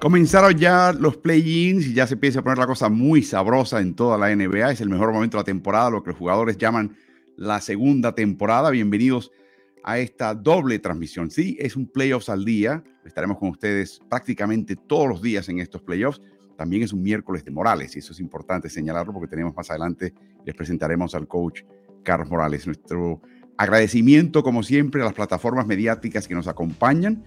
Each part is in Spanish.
Comenzaron ya los play-ins y ya se empieza a poner la cosa muy sabrosa en toda la NBA. Es el mejor momento de la temporada, lo que los jugadores llaman la segunda temporada. Bienvenidos a esta doble transmisión. Sí, es un playoffs al día. Estaremos con ustedes prácticamente todos los días en estos playoffs. También es un miércoles de Morales y eso es importante señalarlo porque tenemos más adelante, les presentaremos al coach Carlos Morales. Nuestro agradecimiento, como siempre, a las plataformas mediáticas que nos acompañan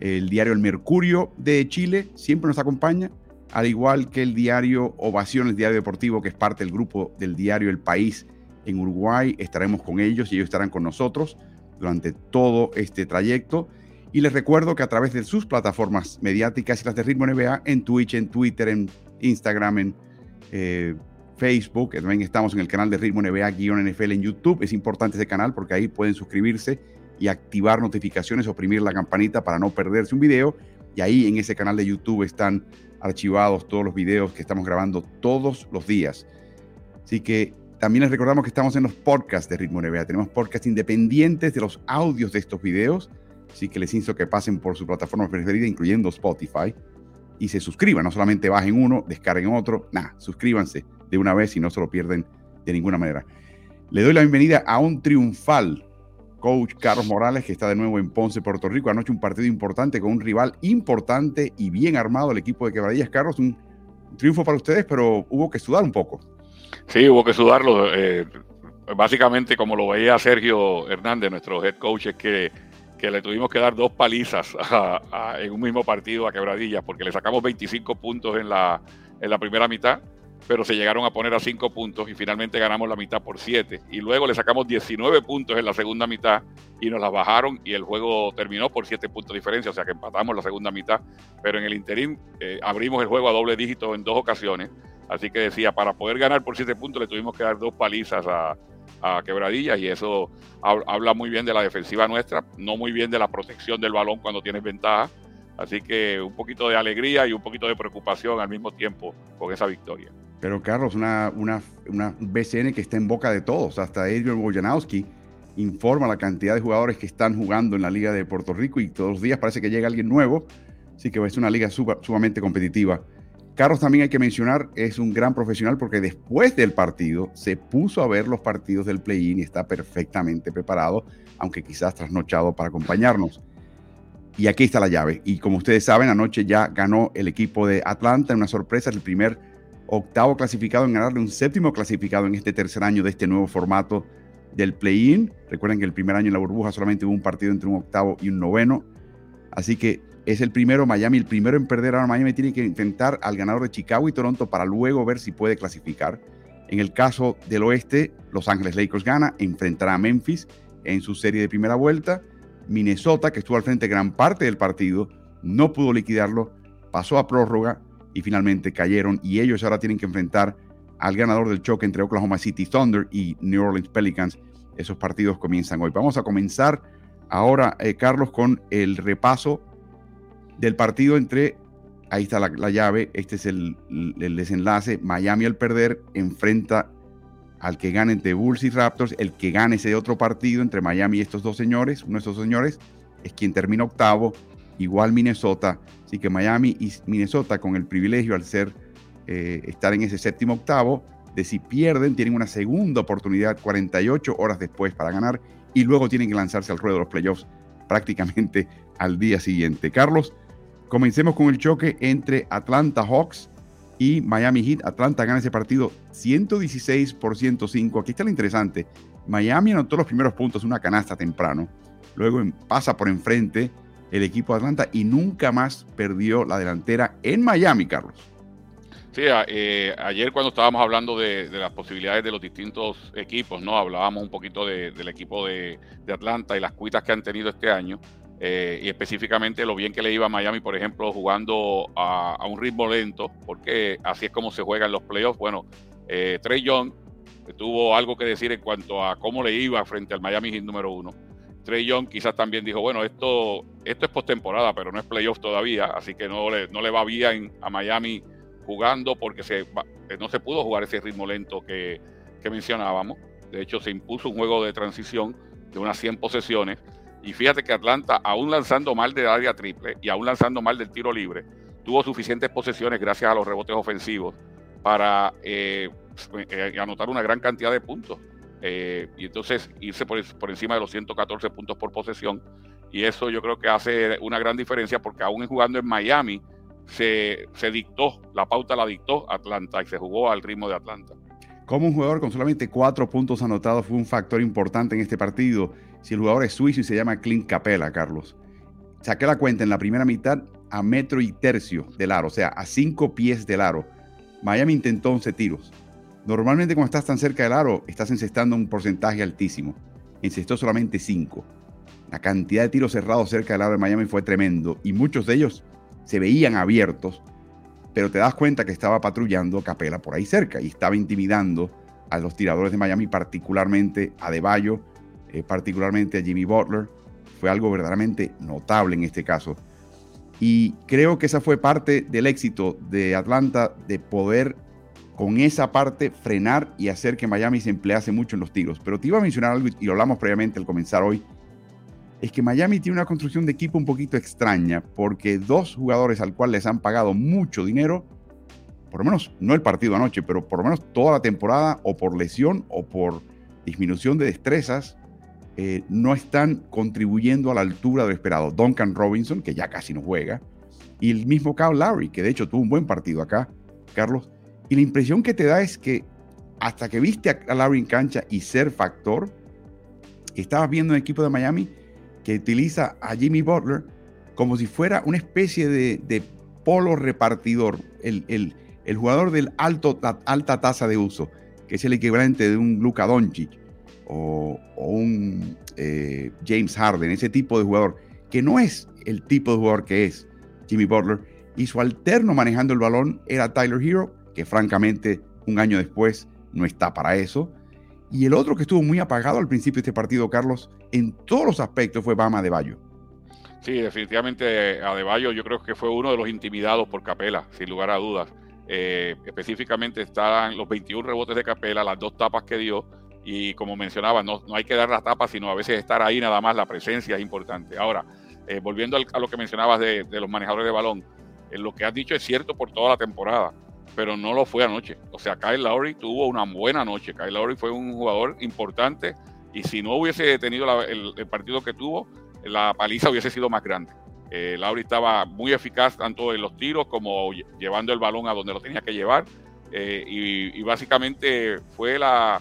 el diario El Mercurio de Chile siempre nos acompaña, al igual que el diario Ovación, el diario deportivo, que es parte del grupo del diario El País en Uruguay. Estaremos con ellos y ellos estarán con nosotros durante todo este trayecto. Y les recuerdo que a través de sus plataformas mediáticas y las de Ritmo NBA, en Twitch, en Twitter, en Instagram, en eh, Facebook, también estamos en el canal de Ritmo NBA-NFL en YouTube. Es importante ese canal porque ahí pueden suscribirse y activar notificaciones, oprimir la campanita para no perderse un video. Y ahí en ese canal de YouTube están archivados todos los videos que estamos grabando todos los días. Así que también les recordamos que estamos en los podcasts de Ritmo NBA. Tenemos podcasts independientes de los audios de estos videos. Así que les insto que pasen por su plataforma preferida, incluyendo Spotify, y se suscriban. No solamente bajen uno, descarguen otro. Nada, suscríbanse de una vez y no se lo pierden de ninguna manera. Le doy la bienvenida a un triunfal coach Carlos Morales, que está de nuevo en Ponce, Puerto Rico. Anoche un partido importante con un rival importante y bien armado, el equipo de Quebradillas. Carlos, un triunfo para ustedes, pero hubo que sudar un poco. Sí, hubo que sudarlo. Eh, básicamente, como lo veía Sergio Hernández, nuestro head coach, es que, le tuvimos que dar dos palizas en un mismo partido a Quebradillas, porque le sacamos 25 puntos en la primera mitad pero se llegaron a poner a cinco puntos y finalmente ganamos la mitad por siete. Y luego le sacamos 19 puntos en la segunda mitad y nos la bajaron y el juego terminó por siete puntos de diferencia, o sea que empatamos la segunda mitad, pero en el interín eh, abrimos el juego a doble dígito en dos ocasiones. Así que decía, para poder ganar por siete puntos le tuvimos que dar dos palizas a, a Quebradillas y eso habla muy bien de la defensiva nuestra, no muy bien de la protección del balón cuando tienes ventaja. Así que un poquito de alegría y un poquito de preocupación al mismo tiempo con esa victoria. Pero Carlos, una, una, una BCN que está en boca de todos, hasta Adrian Wojnarowski informa la cantidad de jugadores que están jugando en la Liga de Puerto Rico y todos los días parece que llega alguien nuevo, así que es una liga sumamente competitiva. Carlos también hay que mencionar, es un gran profesional porque después del partido se puso a ver los partidos del play-in y está perfectamente preparado, aunque quizás trasnochado para acompañarnos. Y aquí está la llave. Y como ustedes saben, anoche ya ganó el equipo de Atlanta en una sorpresa, el primer octavo clasificado en ganarle un séptimo clasificado en este tercer año de este nuevo formato del play-in. Recuerden que el primer año en la burbuja solamente hubo un partido entre un octavo y un noveno. Así que es el primero, Miami, el primero en perder. Ahora Miami tiene que intentar al ganador de Chicago y Toronto para luego ver si puede clasificar. En el caso del oeste, Los Ángeles Lakers gana, enfrentará a Memphis en su serie de primera vuelta. Minnesota, que estuvo al frente gran parte del partido, no pudo liquidarlo, pasó a prórroga y finalmente cayeron y ellos ahora tienen que enfrentar al ganador del choque entre Oklahoma City Thunder y New Orleans Pelicans. Esos partidos comienzan hoy. Vamos a comenzar ahora, eh, Carlos, con el repaso del partido entre, ahí está la, llave, este es el, el, desenlace, Miami al perder enfrenta al que gane entre Bulls y Raptors, el que gane ese otro partido entre Miami y estos dos señores, uno de estos señores, es quien termina octavo igual Minnesota. Así que Miami y Minnesota con el privilegio al ser eh, estar en ese séptimo octavo, de si pierden, tienen una segunda oportunidad 48 horas después para ganar y luego tienen que lanzarse al ruedo de los playoffs prácticamente al día siguiente. Carlos, comencemos con el choque entre Atlanta Hawks y Miami Heat. Atlanta gana ese partido 116 por 105. Aquí está lo interesante. Miami anotó los primeros puntos, una canasta temprano. Luego pasa por enfrente el equipo de Atlanta y nunca más perdió la delantera en Miami, Carlos. Sí, eh, ayer cuando estábamos hablando de, las posibilidades de los distintos equipos, ¿no? Hablábamos un poquito del equipo de, Atlanta y las cuitas que han tenido este año. Eh, y específicamente lo bien que le iba a Miami, por ejemplo, jugando a, un ritmo lento, porque así es como se juegan los playoffs. Bueno, eh, Trey Young tuvo algo que decir en cuanto a cómo le iba frente al Miami Heat número uno. Trey Young quizás también dijo, bueno, esto, esto es postemporada, pero no es playoff todavía, así que no le, no le va bien a Miami jugando porque se, no se pudo jugar ese ritmo lento que, mencionábamos. De hecho, se impuso un juego de transición de unas 100 posesiones. Y fíjate que Atlanta, aún lanzando mal del área triple y aún lanzando mal del tiro libre, tuvo suficientes posesiones gracias a los rebotes ofensivos para eh, eh, anotar una gran cantidad de puntos. y entonces irse por, por, encima de los 114 puntos por posesión. Y eso yo creo que hace una gran diferencia porque aún jugando en Miami se, se dictó, la pauta la dictó Atlanta y se jugó al ritmo de Atlanta. Como un jugador con solamente cuatro puntos anotados fue un factor importante en este partido. Si el jugador es suizo y se llama Clint Capela, Carlos. Saqué la cuenta en la primera mitad a metro y tercio del aro, o sea, a cinco pies del aro. Miami intentó 11 tiros. Normalmente cuando estás tan cerca del aro, estás encestando un porcentaje altísimo. Encestó solamente 5. La cantidad de tiros cerrados cerca del aro de Miami fue tremendo y muchos de ellos se veían abiertos pero te das cuenta que estaba patrullando Capela por ahí cerca y estaba intimidando a los tiradores de Miami, particularmente a De Bayo, eh, particularmente a Jimmy Butler. Fue algo verdaderamente notable en este caso. Y creo que esa fue parte del éxito de Atlanta de poder con esa parte frenar y hacer que Miami se emplease mucho en los tiros. Pero te iba a mencionar algo y lo hablamos previamente al comenzar hoy es que Miami tiene una construcción de equipo un poquito extraña porque dos jugadores al cual les han pagado mucho dinero, por lo menos no el partido anoche, pero por lo menos toda la temporada o por lesión o por disminución de destrezas, eh, no están contribuyendo a la altura de esperado. Duncan Robinson, que ya casi no juega, y el mismo Kyle Lowry, que de hecho tuvo un buen partido acá, Carlos. Y la impresión que te da es que hasta que viste a Lowry en cancha y ser factor, estabas viendo un equipo de Miami que utiliza a Jimmy Butler como si fuera una especie de, polo repartidor, el, el, jugador alto, alta tasa de uso, que es el equivalente de un Luka Doncic o, un eh, James Harden, ese tipo de jugador, que no es el tipo de jugador que es Jimmy Butler, y su alterno manejando el balón era Tyler Hero, que francamente un año después no está para eso, y el otro que estuvo muy apagado al principio de este partido, Carlos, en todos los aspectos fue Bama de Bayo. Sí, definitivamente Adebayo yo creo que fue uno de los intimidados por Capela, sin lugar a dudas. Eh, específicamente estaban los 21 rebotes de Capela, las dos tapas que dio, y como mencionaba, no, no hay que dar las tapas, sino a veces estar ahí nada más, la presencia es importante. Ahora, eh, volviendo a lo que mencionabas de, los manejadores de balón, eh, lo que has dicho es cierto por toda la temporada pero no lo fue anoche. O sea, Kyle Lowry tuvo una buena noche. Kyle Lowry fue un jugador importante y si no hubiese tenido el, partido que tuvo, la paliza hubiese sido más grande. Eh, Lowry estaba muy eficaz tanto en los tiros como llevando el balón a donde lo tenía que llevar. Eh, y, básicamente fue la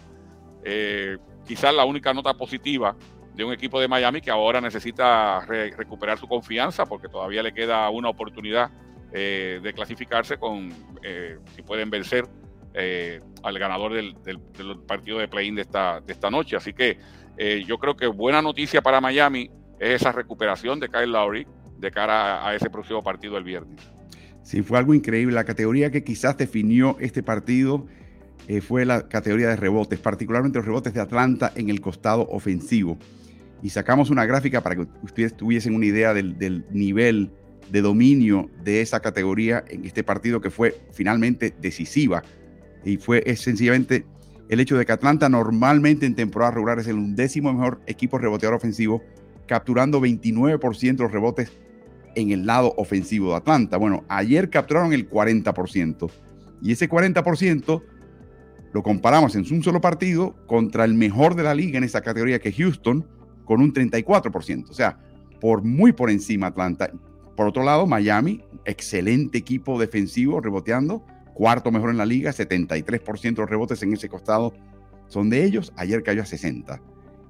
eh, quizás la única nota positiva de un equipo de Miami que ahora necesita recuperar su confianza porque todavía le queda una oportunidad eh, de clasificarse con eh, si pueden vencer al ganador del, partido de play-in de esta, de esta noche. Así que yo creo que buena noticia para Miami es esa recuperación de Kyle Lowry de cara a, ese próximo partido el viernes. Sí, fue algo increíble. La categoría que quizás definió este partido fue la categoría de rebotes, particularmente los rebotes de Atlanta en el costado ofensivo. Y sacamos una gráfica para que ustedes tuviesen una idea del, nivel de dominio de esa categoría en este partido que fue finalmente decisiva. Y fue sencillamente el hecho de que Atlanta normalmente en temporada regular es el undécimo mejor equipo reboteador ofensivo, capturando 29% de los rebotes en el lado ofensivo de Atlanta. Bueno, ayer capturaron el 40%. Y ese 40% lo comparamos en un solo partido contra el mejor de la liga en esa categoría que Houston, con un 34%. O sea, por muy por encima Atlanta. Por otro lado, Miami, excelente equipo defensivo reboteando, cuarto mejor en la liga, 73% de los rebotes en ese costado son de ellos. Ayer cayó a 60.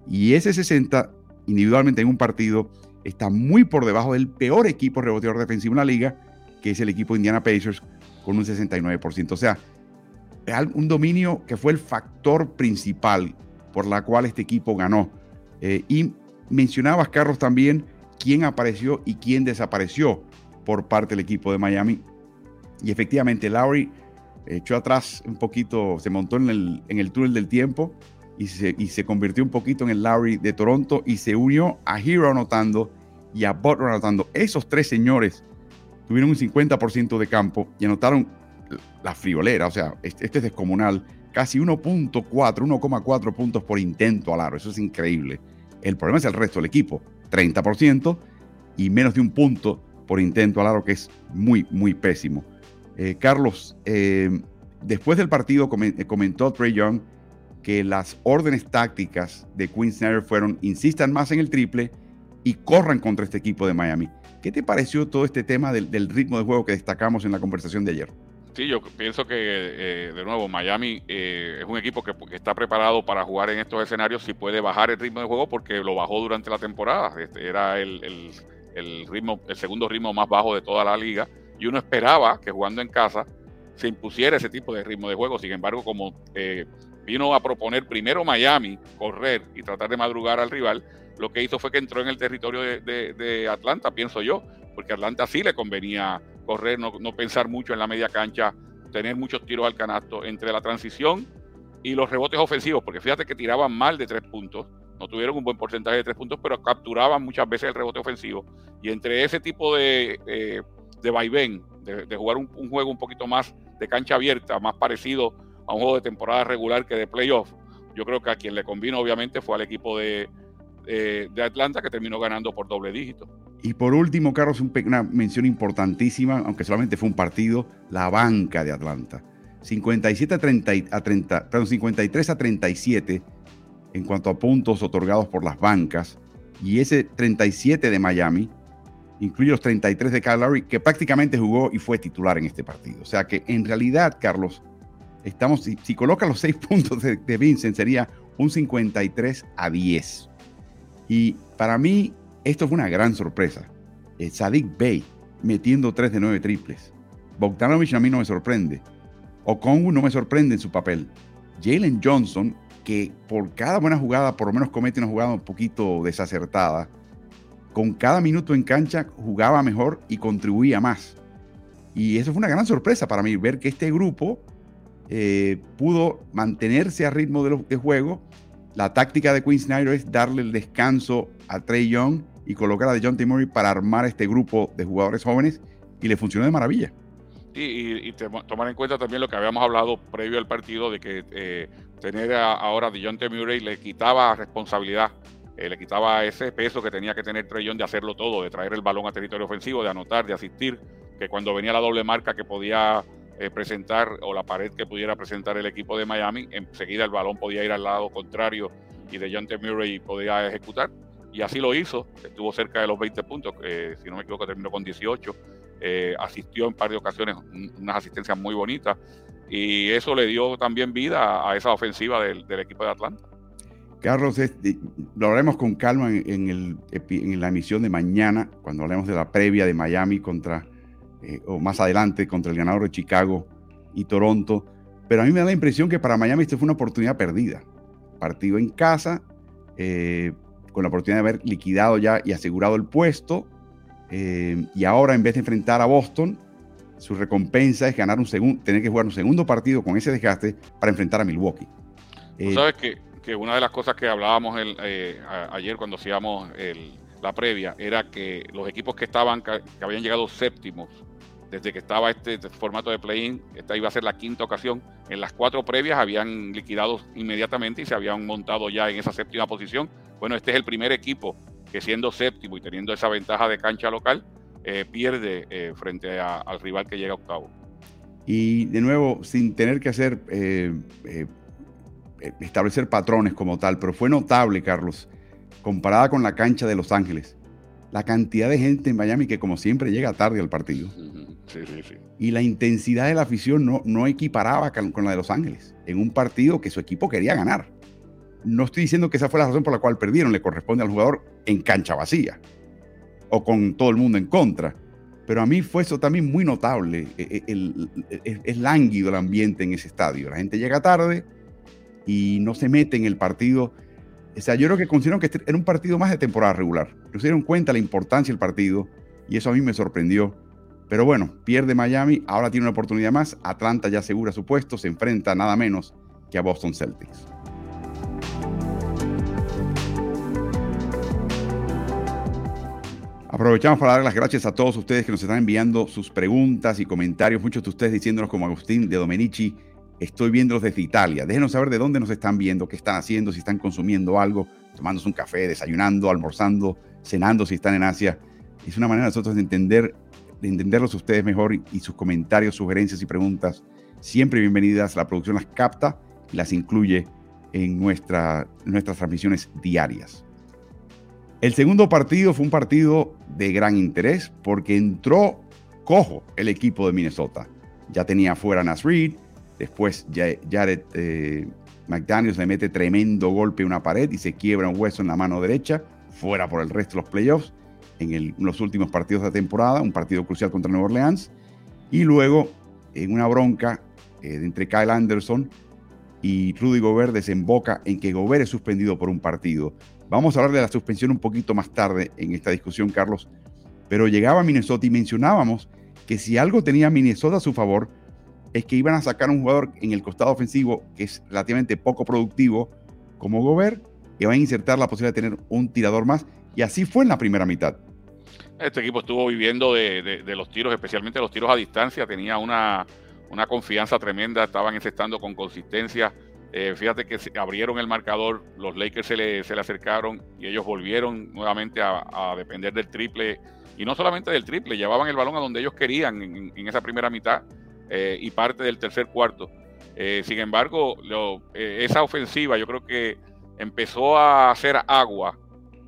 Y ese 60, individualmente en un partido, está muy por debajo del peor equipo reboteador defensivo en la liga, que es el equipo Indiana Pacers, con un 69%. O sea, un dominio que fue el factor principal por la cual este equipo ganó. Eh, y mencionabas, Carlos, también quién apareció y quién desapareció por parte del equipo de Miami. Y efectivamente, Lowry echó atrás un poquito, se montó en el, en el túnel del tiempo y se, y se convirtió un poquito en el Lowry de Toronto y se unió a Hero anotando y a Butler anotando. Esos tres señores tuvieron un 50% de campo y anotaron la friolera, o sea, este, este es descomunal, casi 1.4, 1,4 puntos por intento al aro, eso es increíble. El problema es el resto del equipo. 30% y menos de un punto por intento al aro, que es muy, muy pésimo. Eh, Carlos, eh, después del partido comentó Trey Young que las órdenes tácticas de Quinn Snyder fueron insistan más en el triple y corran contra este equipo de Miami. ¿Qué te pareció todo este tema del, ritmo de juego que destacamos en la conversación de ayer? Sí, yo pienso que, eh, de nuevo, Miami es un equipo que, está preparado para jugar en estos escenarios si puede bajar el ritmo de juego porque lo bajó durante la temporada. Este, era el, el, ritmo, el segundo ritmo más bajo de toda la liga y uno esperaba que jugando en casa se impusiera ese tipo de ritmo de juego. Sin embargo, como eh, vino a proponer primero Miami correr y tratar de madrugar al rival, lo que hizo fue que entró en el territorio de, Atlanta, pienso yo, porque Atlanta sí le convenía correr, no, no, pensar mucho en la media cancha, tener muchos tiros al canasto entre la transición y los rebotes ofensivos, porque fíjate que tiraban mal de tres puntos no tuvieron un buen porcentaje de tres puntos, pero capturaban muchas veces el rebote ofensivo. Y entre ese tipo de, eh, de vaivén, de, jugar un, juego un poquito más de cancha abierta, más parecido a un juego de temporada regular que de playoff, yo creo que a quien le convino obviamente fue al equipo de, de Atlanta que terminó ganando por doble dígito. Y por último, Carlos, una mención importantísima, aunque solamente fue un partido, la banca de Atlanta. 57 a 30, a 30 perdón, 53 a 37 en cuanto a puntos otorgados por las bancas, y ese 37 de Miami incluye los 33 de Lowry, que prácticamente jugó y fue titular en este partido. O sea que en realidad, Carlos, estamos, si, si coloca los 6 puntos de, Vincent, sería un 53 a 10. Y para mí, esto fue una gran sorpresa. Eh, Sadik Bey metiendo 3 de 9 triples. Bogdanovich a mí no me sorprende. Okongu no me sorprende en su papel. Jalen Johnson que por cada buena jugada, por lo menos comete una jugada un poquito desacertada, con cada minuto en cancha jugaba mejor y contribuía más. Y eso fue una gran sorpresa para mí, ver que este grupo eh, pudo mantenerse a ritmo de, de, juego. La táctica de Quinn Snyder es darle el descanso a Trey Young y colocar a John T. Murray para armar este grupo de jugadores jóvenes y le funcionó de maravilla. Y, tomar en cuenta también lo que habíamos hablado previo al partido de que eh, tener ahora a T. Murray le quitaba responsabilidad, eh, le quitaba ese peso que tenía que tener Trey de hacerlo todo, de traer el balón a territorio ofensivo, de anotar, de asistir, que cuando venía la doble marca que podía eh, presentar o la pared que pudiera presentar el equipo de Miami, enseguida el balón podía ir al lado contrario y de T. Murray podía ejecutar. Y así lo hizo, estuvo cerca de los 20 puntos, si no me equivoco terminó con 18 eh, asistió en par de ocasiones, unas asistencias muy bonitas, y eso le dio también vida a esa ofensiva del, equipo de Atlanta. Carlos, lo haremos con calma en, en, la emisión de mañana, cuando hablemos de la previa de Miami contra, eh, o más adelante, contra el ganador de Chicago y Toronto. Pero a mí me da la impresión que para Miami esta fue una oportunidad perdida. Partido en casa, eh, con la oportunidad de haber liquidado ya y asegurado el puesto, eh, y ahora, en vez de enfrentar a Boston, su recompensa es ganar un segundo, tener que jugar un segundo partido con ese desgaste para enfrentar a Milwaukee. Eh, sabes que, que, una de las cosas que hablábamos el, ayer cuando hacíamos la previa era que los equipos que estaban, que, habían llegado séptimos desde que estaba este, formato de play-in, esta iba a ser la quinta ocasión, en las cuatro previas habían liquidado inmediatamente y se habían montado ya en esa séptima posición. Bueno, este es el primer equipo que siendo séptimo y teniendo esa ventaja de cancha local, eh, pierde eh, frente al rival que llega octavo. Y de nuevo, sin tener que hacer, eh, establecer patrones como tal, pero fue notable, Carlos, comparada con la cancha de Los Ángeles, la cantidad de gente en Miami que como siempre llega tarde al partido. Y la intensidad de la afición no, no equiparaba con la de Los Ángeles, en un partido que su equipo quería ganar. No estoy diciendo que esa fue la razón por la cual perdieron, le corresponde al jugador en cancha vacía o con todo el mundo en contra. Pero a mí fue eso también muy notable. E, e, es lánguido el ambiente en ese estadio. La gente llega tarde y no se mete en el partido. O sea, yo creo que consideraron que este era un partido más de temporada regular. Se dieron cuenta la importancia del partido y eso a mí me sorprendió. Pero bueno, pierde Miami, ahora tiene una oportunidad más. Atlanta ya asegura su puesto, se enfrenta nada menos que a Boston Celtics. Aprovechamos para dar las gracias a todos ustedes que nos están enviando sus preguntas y comentarios. Muchos de ustedes diciéndonos como Agustín de Domenici, estoy viéndolos desde Italia. Déjenos saber de dónde nos están viendo, qué están haciendo, si están consumiendo algo, tomándose un café, desayunando, almorzando, cenando, si están en Asia. Es una manera de nosotros de entender, de entenderlos ustedes mejor y, sus comentarios, sugerencias y preguntas siempre bienvenidas. La producción las capta y las incluye en nuestra, nuestras transmisiones diarias. El segundo partido fue un partido de gran interés porque entró cojo el equipo de Minnesota. Ya tenía fuera Nas Reed, después Jared eh, McDaniels le mete tremendo golpe a una pared y se quiebra un hueso en la mano derecha, fuera por el resto de los playoffs en, los últimos partidos de la temporada, un partido crucial contra Nueva Orleans, y luego en una bronca eh, entre Kyle Anderson y Rudy Gobert desemboca en que Gobert es suspendido por un partido. Vamos a hablar de la suspensión un poquito más tarde en esta discusión, Carlos, pero llegaba a Minnesota y mencionábamos que si algo tenía Minnesota a su favor es que iban a sacar un jugador en el costado ofensivo que es relativamente poco productivo como Gobert y van a insertar la posibilidad de tener un tirador más y así fue en la primera mitad. Este equipo estuvo viviendo de, los tiros, especialmente los tiros a distancia, tenía una, confianza tremenda, estaban encestando con consistencia. Eh, fíjate que se abrieron el marcador, los Lakers se le, se le acercaron y ellos volvieron nuevamente a, depender del triple. Y no solamente del triple, llevaban el balón a donde ellos querían en, esa primera mitad eh, y parte del tercer cuarto. Eh, sin embargo, esa ofensiva yo creo que empezó a hacer agua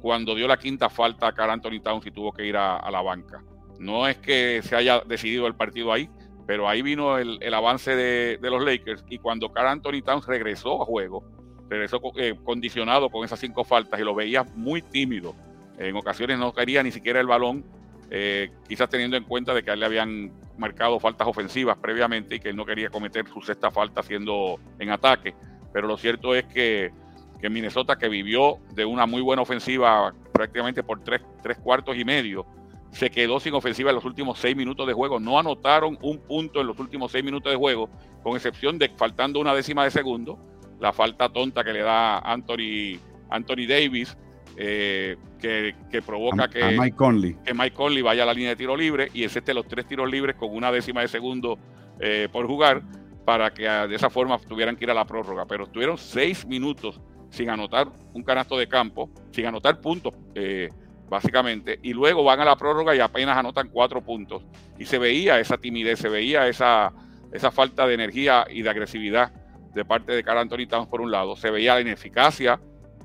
cuando dio la quinta falta a Carl Anthony Towns y tuvo que ir a, la banca. No es que se haya decidido el partido ahí, pero ahí vino el, avance de, los Lakers y cuando Carl Anthony Towns regresó a juego, regresó eh, condicionado con esas cinco faltas y lo veía muy tímido. En ocasiones no quería ni siquiera el balón, eh, quizás teniendo en cuenta de que él le habían marcado faltas ofensivas previamente y que él no quería cometer su sexta falta haciendo en ataque. Pero lo cierto es que que Minnesota, que vivió de una muy buena ofensiva prácticamente por tres, cuartos y medio, se quedó sin ofensiva en los últimos seis minutos de juego. No anotaron un punto en los últimos seis minutos de juego, con excepción de faltando una décima de segundo, la falta tonta que le da Anthony, Anthony Davis, eh, que, provoca que, Mike Conley. que Mike Conley vaya a la línea de tiro libre y este los tres tiros libres con una décima de segundo eh, por jugar para que de esa forma tuvieran que ir a la prórroga. Pero estuvieron seis minutos sin anotar un canasto de campo, sin anotar puntos, eh, básicamente, y luego van a la prórroga y apenas anotan cuatro puntos. Y se veía esa timidez, se veía esa, esa falta de energía y de agresividad de parte de Carl Anthony Towns por un lado, se veía la ineficacia,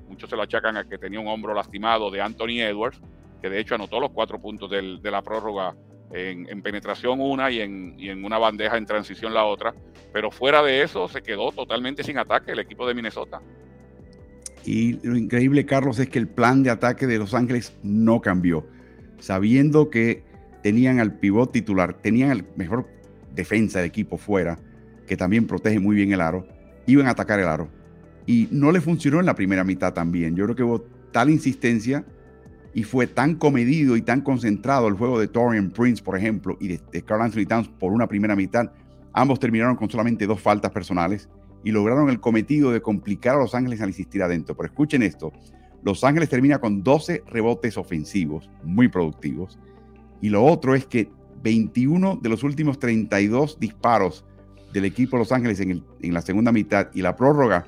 muchos se lo achacan a que tenía un hombro lastimado de Anthony Edwards, que de hecho anotó los cuatro puntos de la prórroga en, penetración una y en, y en una bandeja en transición la otra, pero fuera de eso se quedó totalmente sin ataque el equipo de Minnesota. Y lo increíble, Carlos, es que el plan de ataque de Los Ángeles no cambió. Sabiendo que tenían al pivot titular, tenían el mejor defensa del equipo fuera, que también protege muy bien el aro, iban a atacar el aro. Y no le funcionó en la primera mitad también. Yo creo que hubo tal insistencia y fue tan comedido y tan concentrado el juego de Torian Prince, por ejemplo, y de, de Carl Anthony Towns por una primera mitad. Ambos terminaron con solamente dos faltas personales y lograron el cometido de complicar a Los Ángeles al insistir adentro. Pero escuchen esto, Los Ángeles termina con 12 rebotes ofensivos, muy productivos, y lo otro es que 21 de los últimos 32 disparos del equipo Los Ángeles en, la segunda mitad y la prórroga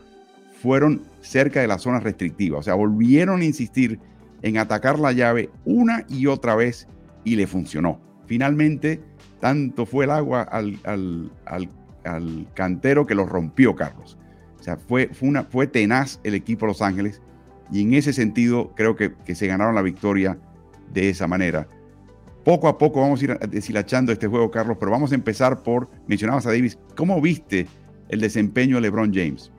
fueron cerca de la zona restrictiva. O sea, volvieron a insistir en atacar la llave una y otra vez y le funcionó. Finalmente, tanto fue el agua al, al al cantero que lo rompió, Carlos. O sea, fue, fue, tenaz el equipo de Los Ángeles y en ese sentido creo que, se ganaron la victoria de esa manera. Poco a poco vamos a ir deshilachando este juego, Carlos, pero vamos a empezar por, mencionabas a Davis, ¿cómo viste el desempeño de LeBron James?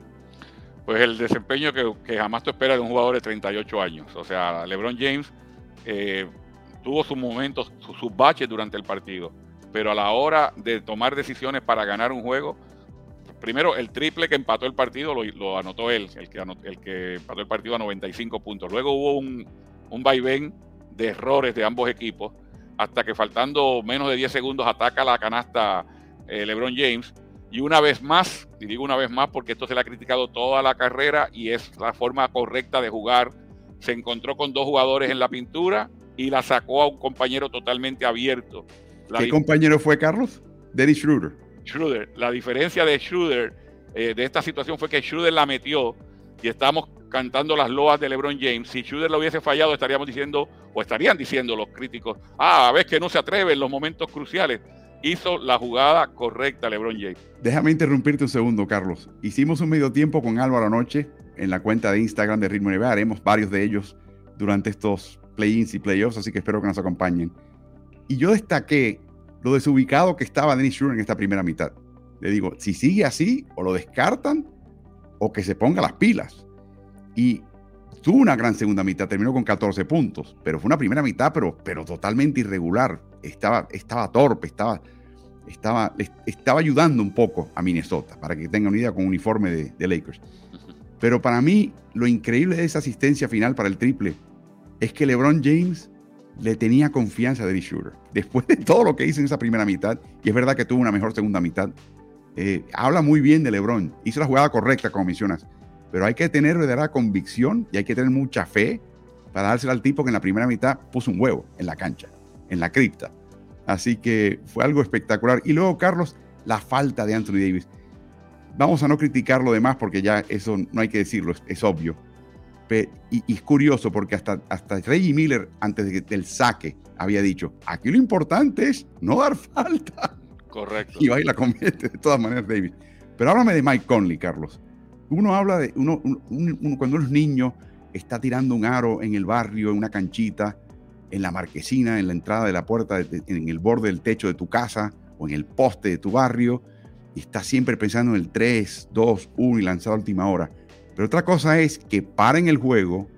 Pues el desempeño que, jamás tú esperas de un jugador de 38 años. O sea, LeBron James eh, tuvo sus momentos, sus baches durante el partido pero a la hora de tomar decisiones para ganar un juego, primero el triple que empató el partido lo, anotó él, el que, el que empató el partido a 95 puntos. Luego hubo un, un vaivén de errores de ambos equipos, hasta que faltando menos de 10 segundos ataca la canasta eh, LeBron James. Y una vez más, y digo una vez más porque esto se le ha criticado toda la carrera y es la forma correcta de jugar, se encontró con dos jugadores en la pintura y la sacó a un compañero totalmente abierto. ¿Qué compañero fue Carlos? Dennis Schroeder. Schroeder. La diferencia de Schroeder, eh, de esta situación, fue que Schroeder la metió y estamos cantando las loas de LeBron James. Si Schroeder lo hubiese fallado, estaríamos diciendo, o estarían diciendo los críticos, ah, a ver que no se atreve en los momentos cruciales. Hizo la jugada correcta LeBron James. Déjame interrumpirte un segundo, Carlos. Hicimos un medio tiempo con Álvaro anoche en la cuenta de Instagram de Ritmo NBA. Haremos varios de ellos durante estos play-ins y playoffs, así que espero que nos acompañen. Y yo destaqué lo desubicado que estaba Dennis Schroeder en esta primera mitad. Le digo, si sigue así, o lo descartan, o que se ponga las pilas. Y tuvo una gran segunda mitad, terminó con 14 puntos, pero fue una primera mitad, pero, pero totalmente irregular. Estaba, estaba torpe, estaba, estaba, estaba ayudando un poco a Minnesota, para que tengan una idea con un uniforme de, de Lakers. Pero para mí, lo increíble de esa asistencia final para el triple es que LeBron James le tenía confianza a Shooter. Después de todo lo que hizo en esa primera mitad, y es verdad que tuvo una mejor segunda mitad, eh, habla muy bien de LeBron. Hizo la jugada correcta, como mencionas. Pero hay que tener verdadera convicción y hay que tener mucha fe para dársela al tipo que en la primera mitad puso un huevo en la cancha, en la cripta. Así que fue algo espectacular. Y luego, Carlos, la falta de Anthony Davis. Vamos a no criticar lo demás porque ya eso no hay que decirlo, es, obvio. Y, es curioso porque hasta, hasta Reggie Miller, antes del saque, había dicho, aquí lo importante es no dar falta. Correcto. Y va y la comete de todas maneras, David. Pero háblame de Mike Conley, Carlos. Uno habla de, uno, cuando uno es niño, está tirando un aro en el barrio, en una canchita, en la marquesina, en la entrada de la puerta, en el borde del techo de tu casa o en el poste de tu barrio, y está siempre pensando en el 3, 2, 1 y lanzado a última hora. Pero otra cosa es que paren el juego,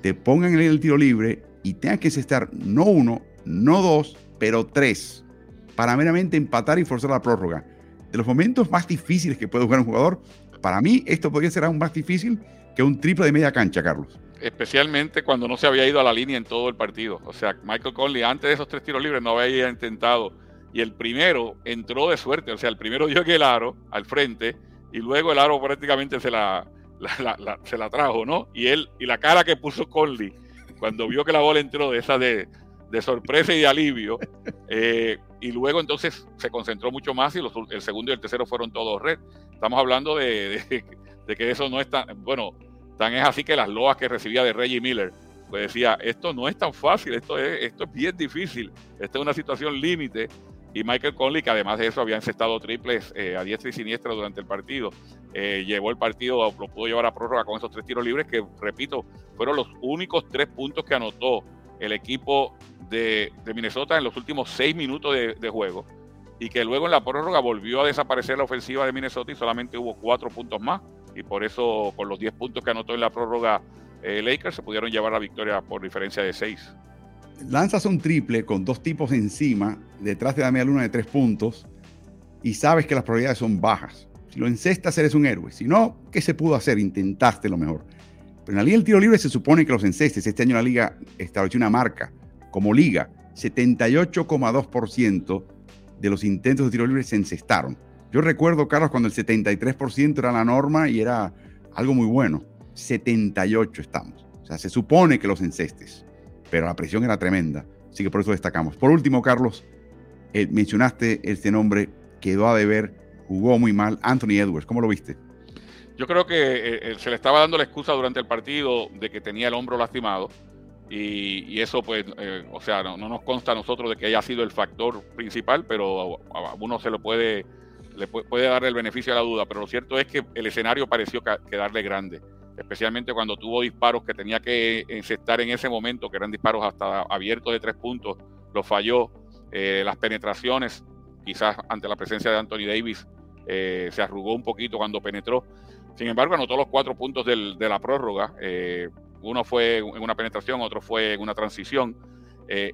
te pongan en el tiro libre y tengas que estar no uno, no dos, pero tres para meramente empatar y forzar la prórroga. De los momentos más difíciles que puede jugar un jugador, para mí esto podría ser aún más difícil que un triple de media cancha, Carlos. Especialmente cuando no se había ido a la línea en todo el partido. O sea, Michael Conley antes de esos tres tiros libres no había intentado. Y el primero entró de suerte. O sea, el primero dio el aro al frente y luego el aro prácticamente se la, se la trajo, ¿no? Y él, y la cara que puso Conley cuando vio que la bola entró de esa de, de sorpresa y de alivio. Eh, y luego entonces se concentró mucho más y los, el segundo y el tercero fueron todos red. Estamos hablando de, que eso no es tan, bueno, tan es así que las loas que recibía de Reggie Miller, pues decía, esto no es tan fácil, esto es, esto es bien difícil, esta es una situación límite. Y Michael Conley, que además de eso había encestado triples eh, a diestra y siniestra durante el partido, eh, llevó el partido, lo pudo llevar a prórroga con esos tres tiros libres que, repito, fueron los únicos tres puntos que anotó el equipo de, Minnesota en los últimos seis minutos de, juego y que luego en la prórroga volvió a desaparecer la ofensiva de Minnesota y solamente hubo cuatro puntos más y por eso con los diez puntos que anotó en la prórroga eh, Lakers se pudieron llevar la victoria por diferencia de seis. Lanzas un triple con dos tipos encima, detrás de la media luna de tres puntos y sabes que las probabilidades son bajas. Si lo encestas eres un héroe, si no, ¿qué se pudo hacer? Intentaste lo mejor. Pero en la liga del tiro libre se supone que los encestes, este año la liga estableció una marca como liga, 78,2% de los intentos de tiro libre se encestaron. Yo recuerdo, Carlos, cuando el 73% era la norma y era algo muy bueno. 78 estamos. O sea, se supone que los encestes, pero la presión era tremenda. Así que por eso destacamos. Por último, Carlos, eh, mencionaste este nombre, quedó a deber, jugó muy mal, Anthony Edwards. ¿Cómo lo viste? Yo creo que eh, eh, se le estaba dando la excusa durante el partido de que tenía el hombro lastimado. Y, eso, pues, eh, o sea, no, nos consta a nosotros de que haya sido el factor principal, pero a, uno se lo puede, le puede, dar el beneficio de la duda. Pero lo cierto es que el escenario pareció quedarle grande, especialmente cuando tuvo disparos que tenía que encestar en ese momento, que eran disparos hasta abiertos de tres puntos, lo falló. las penetraciones, quizás ante la presencia de Anthony Davis, se arrugó un poquito cuando penetró. Sin embargo, anotó los cuatro puntos de la prórroga. Eh, uno fue en una penetración, otro fue en una transición. Eh,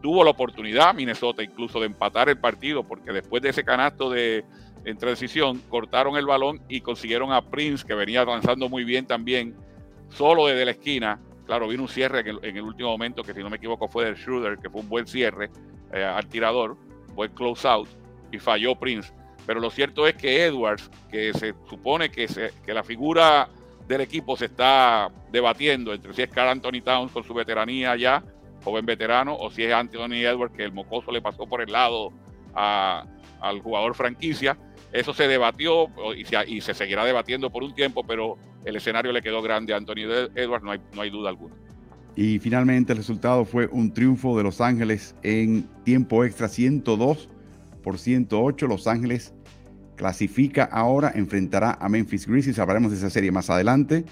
tuvo la oportunidad Minnesota incluso de empatar el partido porque después de ese canasto de en transición cortaron el balón y consiguieron a Prince que venía avanzando muy bien también solo desde la esquina. Claro, vino un cierre en el, último momento que si no me equivoco fue del Schroeder, que fue un buen cierre eh, al tirador, buen close out y falló Prince. Pero lo cierto es que Edwards, que se supone que, que la figura del equipo se está debatiendo entre si es Carl Anthony Towns con su veteranía ya, joven veterano, o si es Anthony Edwards, que el mocoso le pasó por el lado al jugador franquicia. Eso se debatió y se, seguirá debatiendo por un tiempo, pero el escenario le quedó grande a Anthony Edwards, no hay, no hay duda alguna. Y finalmente el resultado fue un triunfo de Los Ángeles en tiempo extra 102 por 108. Los Ángeles clasifica ahora, enfrentará a Memphis Grizzlies. Hablaremos de esa serie más adelante.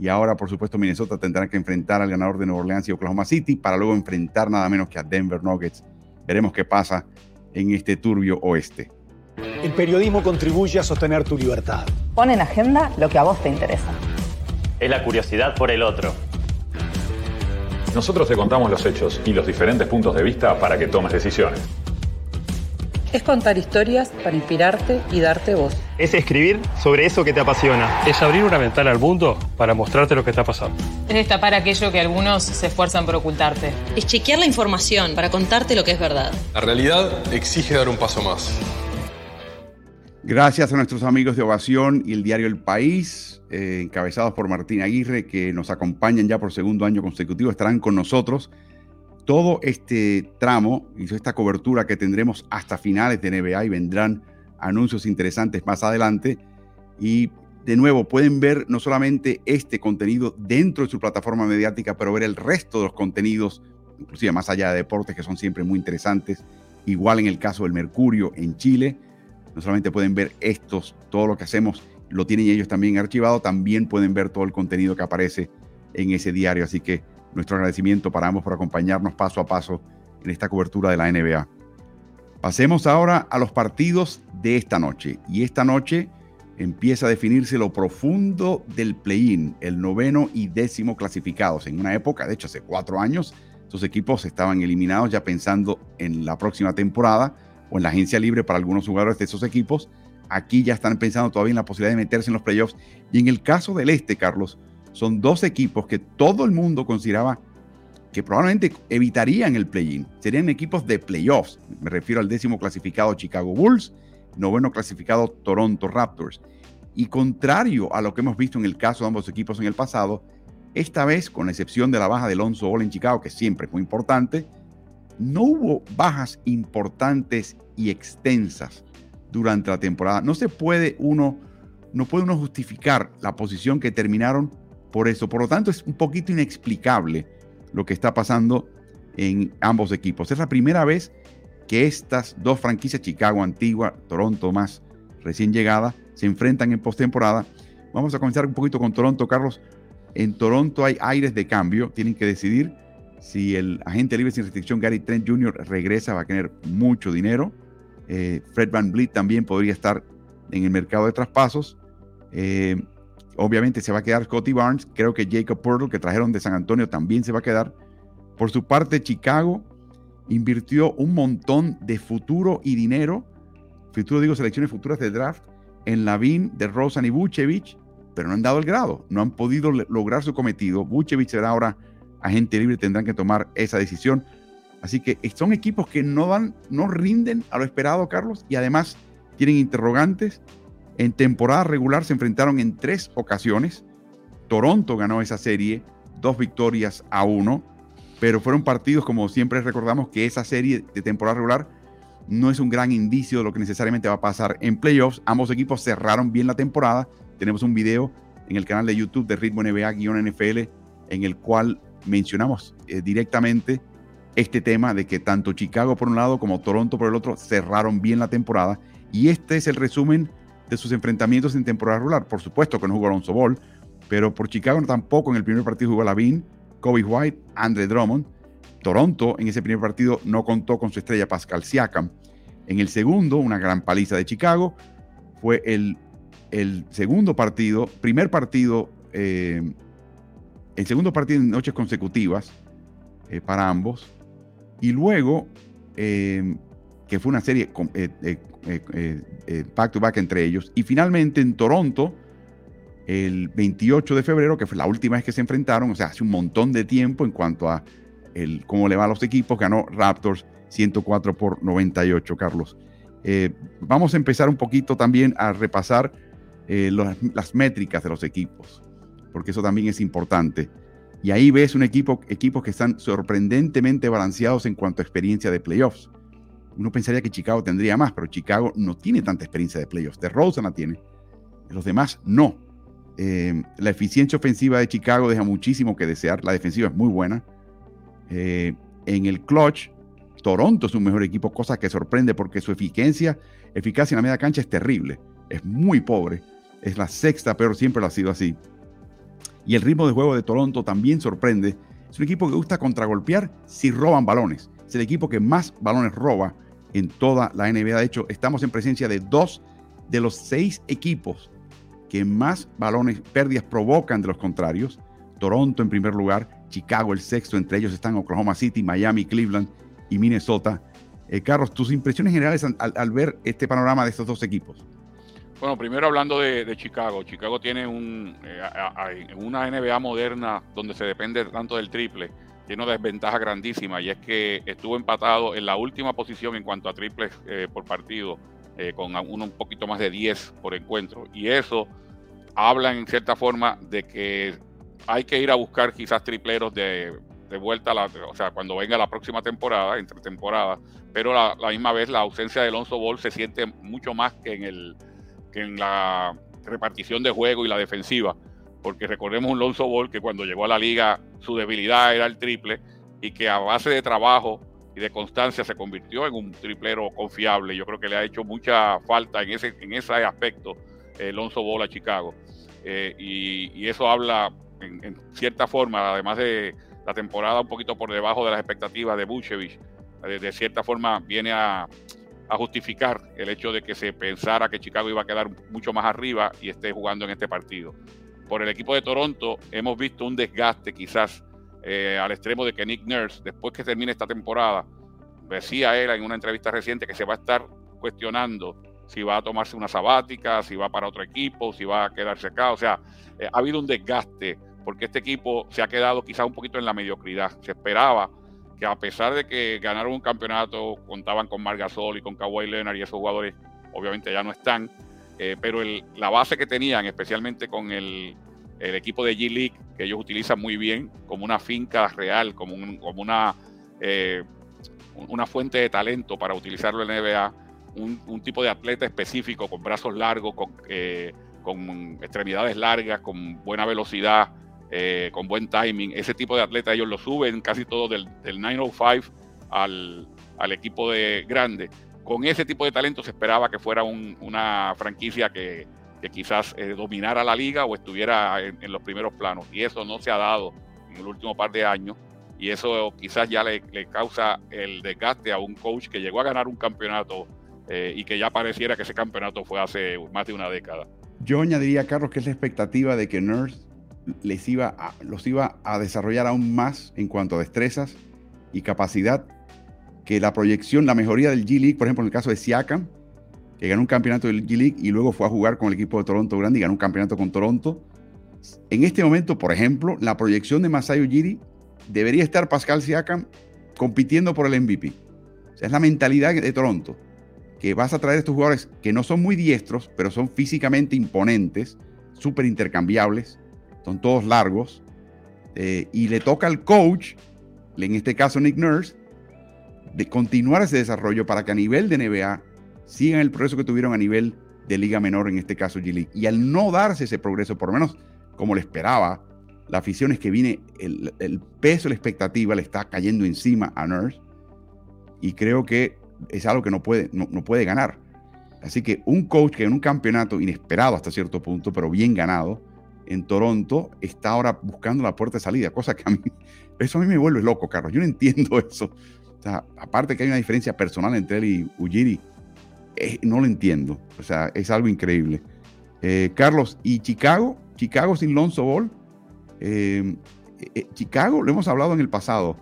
Y ahora, por supuesto, Minnesota tendrá que enfrentar al ganador de Nueva Orleans y Oklahoma City para luego enfrentar nada menos que a Denver Nuggets. Veremos qué pasa en este turbio oeste. El periodismo contribuye a sostener tu libertad. Pon en agenda lo que a vos te interesa. Es la curiosidad por el otro. Nosotros te contamos los hechos y los diferentes puntos de vista para que tomes decisiones. Es contar historias para inspirarte y darte voz. Es escribir sobre eso que te apasiona. Es abrir una ventana al mundo para mostrarte lo que está pasando. Es destapar aquello que algunos se esfuerzan por ocultarte. Es chequear la información para contarte lo que es verdad. La realidad exige dar un paso más. Gracias a nuestros amigos de Ovación y el diario El País, eh, encabezados por Martín Aguirre, que nos acompañan ya por segundo año consecutivo, estarán con nosotros todo este tramo y esta cobertura que tendremos hasta finales de NBA y vendrán anuncios interesantes más adelante. Y de nuevo, pueden ver no solamente este contenido dentro de su plataforma mediática, pero ver el resto de los contenidos, inclusive más allá de deportes, que son siempre muy interesantes. Igual en el caso del Mercurio en Chile, no solamente pueden ver estos, todo lo que hacemos, lo tienen ellos también archivado, también pueden ver todo el contenido que aparece en ese diario. Así que nuestro agradecimiento para ambos por acompañarnos paso a paso en esta cobertura de la NBA. Pasemos ahora a los partidos de esta noche. Y esta noche empieza a definirse lo profundo del play-in, el noveno y décimo clasificados. En una época, de hecho hace cuatro años, estos equipos estaban eliminados ya pensando en la próxima temporada o en la agencia libre para algunos jugadores de esos equipos. Aquí ya están pensando todavía en la posibilidad de meterse en los playoffs. Y en el caso del este, Carlos, son dos equipos que todo el mundo consideraba que probablemente evitarían el play-in. Serían equipos de playoffs. Me refiero al décimo clasificado Chicago Bulls, noveno clasificado Toronto Raptors. Y contrario a lo que hemos visto en el caso de ambos equipos en el pasado, esta vez, con excepción de la baja de Alonso Ball en Chicago, que siempre muy importante, no hubo bajas importantes y extensas durante la temporada. No se puede uno, no puede uno justificar la posición que terminaron por eso. Por lo tanto, es un poquito inexplicable lo que está pasando en ambos equipos. Es la primera vez que estas dos franquicias, Chicago antigua, Toronto más recién llegada, se enfrentan en postemporada. Vamos a comenzar un poquito con Toronto, Carlos. En Toronto hay aires de cambio. Tienen que decidir si el agente libre sin restricción Gary Trent Jr. regresa, va a tener mucho dinero. Eh, Fred Van Vliet también podría estar en el mercado de traspasos. Eh, Obviamente se va a quedar Scotty Barnes. Creo que Jacob Portal, que trajeron de San Antonio, también se va a quedar. Por su parte, Chicago invirtió un montón de futuro y dinero, futuro digo selecciones futuras de draft, en Lavin, de Rosan y Vucevic, pero no han dado el grado, no han podido lograr su cometido. Vucevic será ahora agente libre, tendrán que tomar esa decisión. Así que son equipos que no dan, no rinden a lo esperado, Carlos, y además tienen interrogantes en temporada regular se enfrentaron en tres ocasiones. Toronto ganó esa serie, dos victorias a uno, pero fueron partidos, como siempre recordamos, que esa serie de temporada regular no es un gran indicio de lo que necesariamente va a pasar en playoffs. Ambos equipos cerraron bien la temporada. Tenemos un video en el canal de YouTube de Ritmo NBA-NFL en el cual mencionamos eh, directamente este tema de que tanto Chicago por un lado como Toronto por el otro cerraron bien la temporada. Y este es el resumen de sus enfrentamientos en temporada regular. Por supuesto que no jugó Alonso Ball, pero por Chicago tampoco en el primer partido jugó Lavin, Kobe White, Andre Drummond. Toronto en ese primer partido no contó con su estrella Pascal Siakam. En el segundo, una gran paliza de Chicago. Fue el, segundo partido, primer partido, eh, el segundo partido en noches consecutivas eh, para ambos. Y luego, eh, que fue una serie eh, eh, back to back entre ellos. Y finalmente en Toronto, el 28 de febrero, que fue la última vez que se enfrentaron, o sea, hace un montón de tiempo en cuanto a el, cómo le va a los equipos, ganó Raptors 104 por 98, Carlos. vamos a empezar un poquito también a repasar las métricas de los equipos, porque eso también es importante. Y ahí ves un equipo, equipos que están sorprendentemente balanceados en cuanto a experiencia de playoffs. Uno pensaría que Chicago tendría más, pero Chicago no tiene tanta experiencia de playoffs. De Rosen la tiene, los demás no. Eh, la eficiencia ofensiva de Chicago deja muchísimo que desear. La defensiva es muy buena. Eh, en el clutch, Toronto es un mejor equipo, cosa que sorprende porque su eficiencia, eficacia en la media cancha es terrible. Es muy pobre. Es la sexta, pero siempre lo ha sido así. Y el ritmo de juego de Toronto también sorprende. Es un equipo que gusta contragolpear si roban balones. Es el equipo que más balones roba en toda la NBA. De hecho, estamos en presencia de dos de los seis equipos que más balones, pérdidas provocan de los contrarios. Toronto en primer lugar, Chicago el sexto, entre ellos están Oklahoma City, Miami, Cleveland y Minnesota. Eh, Carlos, tus impresiones generales al, ver este panorama de estos dos equipos. Bueno, primero hablando de, Chicago. Chicago tiene un, eh, una NBA moderna donde se depende tanto del triple. Tiene una desventaja grandísima y es que estuvo empatado en la última posición en cuanto a triples eh, por partido, con uno un poquito más de 10 por encuentro. Y eso habla en cierta forma de que hay que ir a buscar quizás tripleros de, vuelta, a la, o sea, cuando venga la próxima temporada, entre temporadas, pero a la, misma vez la ausencia de Alonso Ball se siente mucho más que en, el, en la repartición de juego y la defensiva, porque recordemos un Alonso Ball que cuando llegó a la liga su debilidad era el triple y que a base de trabajo y de constancia se convirtió en un triplero confiable. Yo creo que le ha hecho mucha falta en ese, en ese aspecto Alonso Ball a Chicago. Eh, y, eso habla en, cierta forma, además de la temporada un poquito por debajo de las expectativas de Buchevich, de, cierta forma viene a, justificar el hecho de que se pensara que Chicago iba a quedar mucho más arriba y esté jugando en este partido. Por el equipo de Toronto hemos visto un desgaste quizás eh, al extremo de que Nick Nurse, después que termine esta temporada, decía él en una entrevista reciente que se va a estar cuestionando si va a tomarse una sabática, si va para otro equipo, si va a quedarse acá. O sea, eh, ha habido un desgaste porque este equipo se ha quedado quizás un poquito en la mediocridad. Se esperaba que a pesar de que ganaron un campeonato, contaban con Margasol y con Kawhi Leonard y esos jugadores obviamente ya no están, eh, pero la base que tenían, especialmente con el, equipo de G-League, que ellos utilizan muy bien como una finca real, como, como una, eh, una fuente de talento para utilizarlo en NBA, un, tipo de atleta específico con brazos largos, con, eh, con extremidades largas, con buena velocidad, eh, con buen timing. Ese tipo de atleta ellos lo suben casi todo del, 905 al, al, equipo de grande. Con ese tipo de talento se esperaba que fuera una franquicia que, que quizás eh, dominara la liga o estuviera en, los primeros planos. Y eso no se ha dado en el último par de años. Y eso quizás ya le, le causa el desgaste a un coach que llegó a ganar un campeonato eh, y que ya pareciera que ese campeonato fue hace más de una década. Yo añadiría, Carlos, que es la expectativa de que Nurse les iba los iba a desarrollar aún más en cuanto a destrezas y capacidad que la proyección, la mejoría del G-League, por ejemplo, en el caso de Siakam, que ganó un campeonato del G-League y luego fue a jugar con el equipo de Toronto Grande y ganó un campeonato con Toronto. En este momento, por ejemplo, la proyección de Masai Ujiri debería estar Pascal Siakam compitiendo por el MVP. O es la mentalidad de Toronto que vas a traer estos jugadores que no son muy diestros, pero son físicamente imponentes, súper intercambiables, son todos largos, eh, y le toca al coach, en este caso Nick Nurse, de continuar ese desarrollo para que a nivel de NBA sigan el progreso que tuvieron a nivel de liga menor, en este caso G-League. Y al no darse ese progreso, por lo menos como le esperaba, la afición es que viene, el, peso, la expectativa le está cayendo encima a Nurse. Y creo que es algo que no puede, no, puede ganar. Así que un coach que en un campeonato inesperado hasta cierto punto, pero bien ganado, en Toronto, está ahora buscando la puerta de salida, cosa que a mí, eso a mí me vuelve loco, Carlos. Yo no entiendo eso. O sea, aparte que hay una diferencia personal entre él y Ujiri, eh, no lo entiendo. O sea, es algo increíble. Eh, Carlos, ¿y Chicago? Chicago sin Lonzo Ball. Eh, Chicago, lo hemos hablado en el pasado.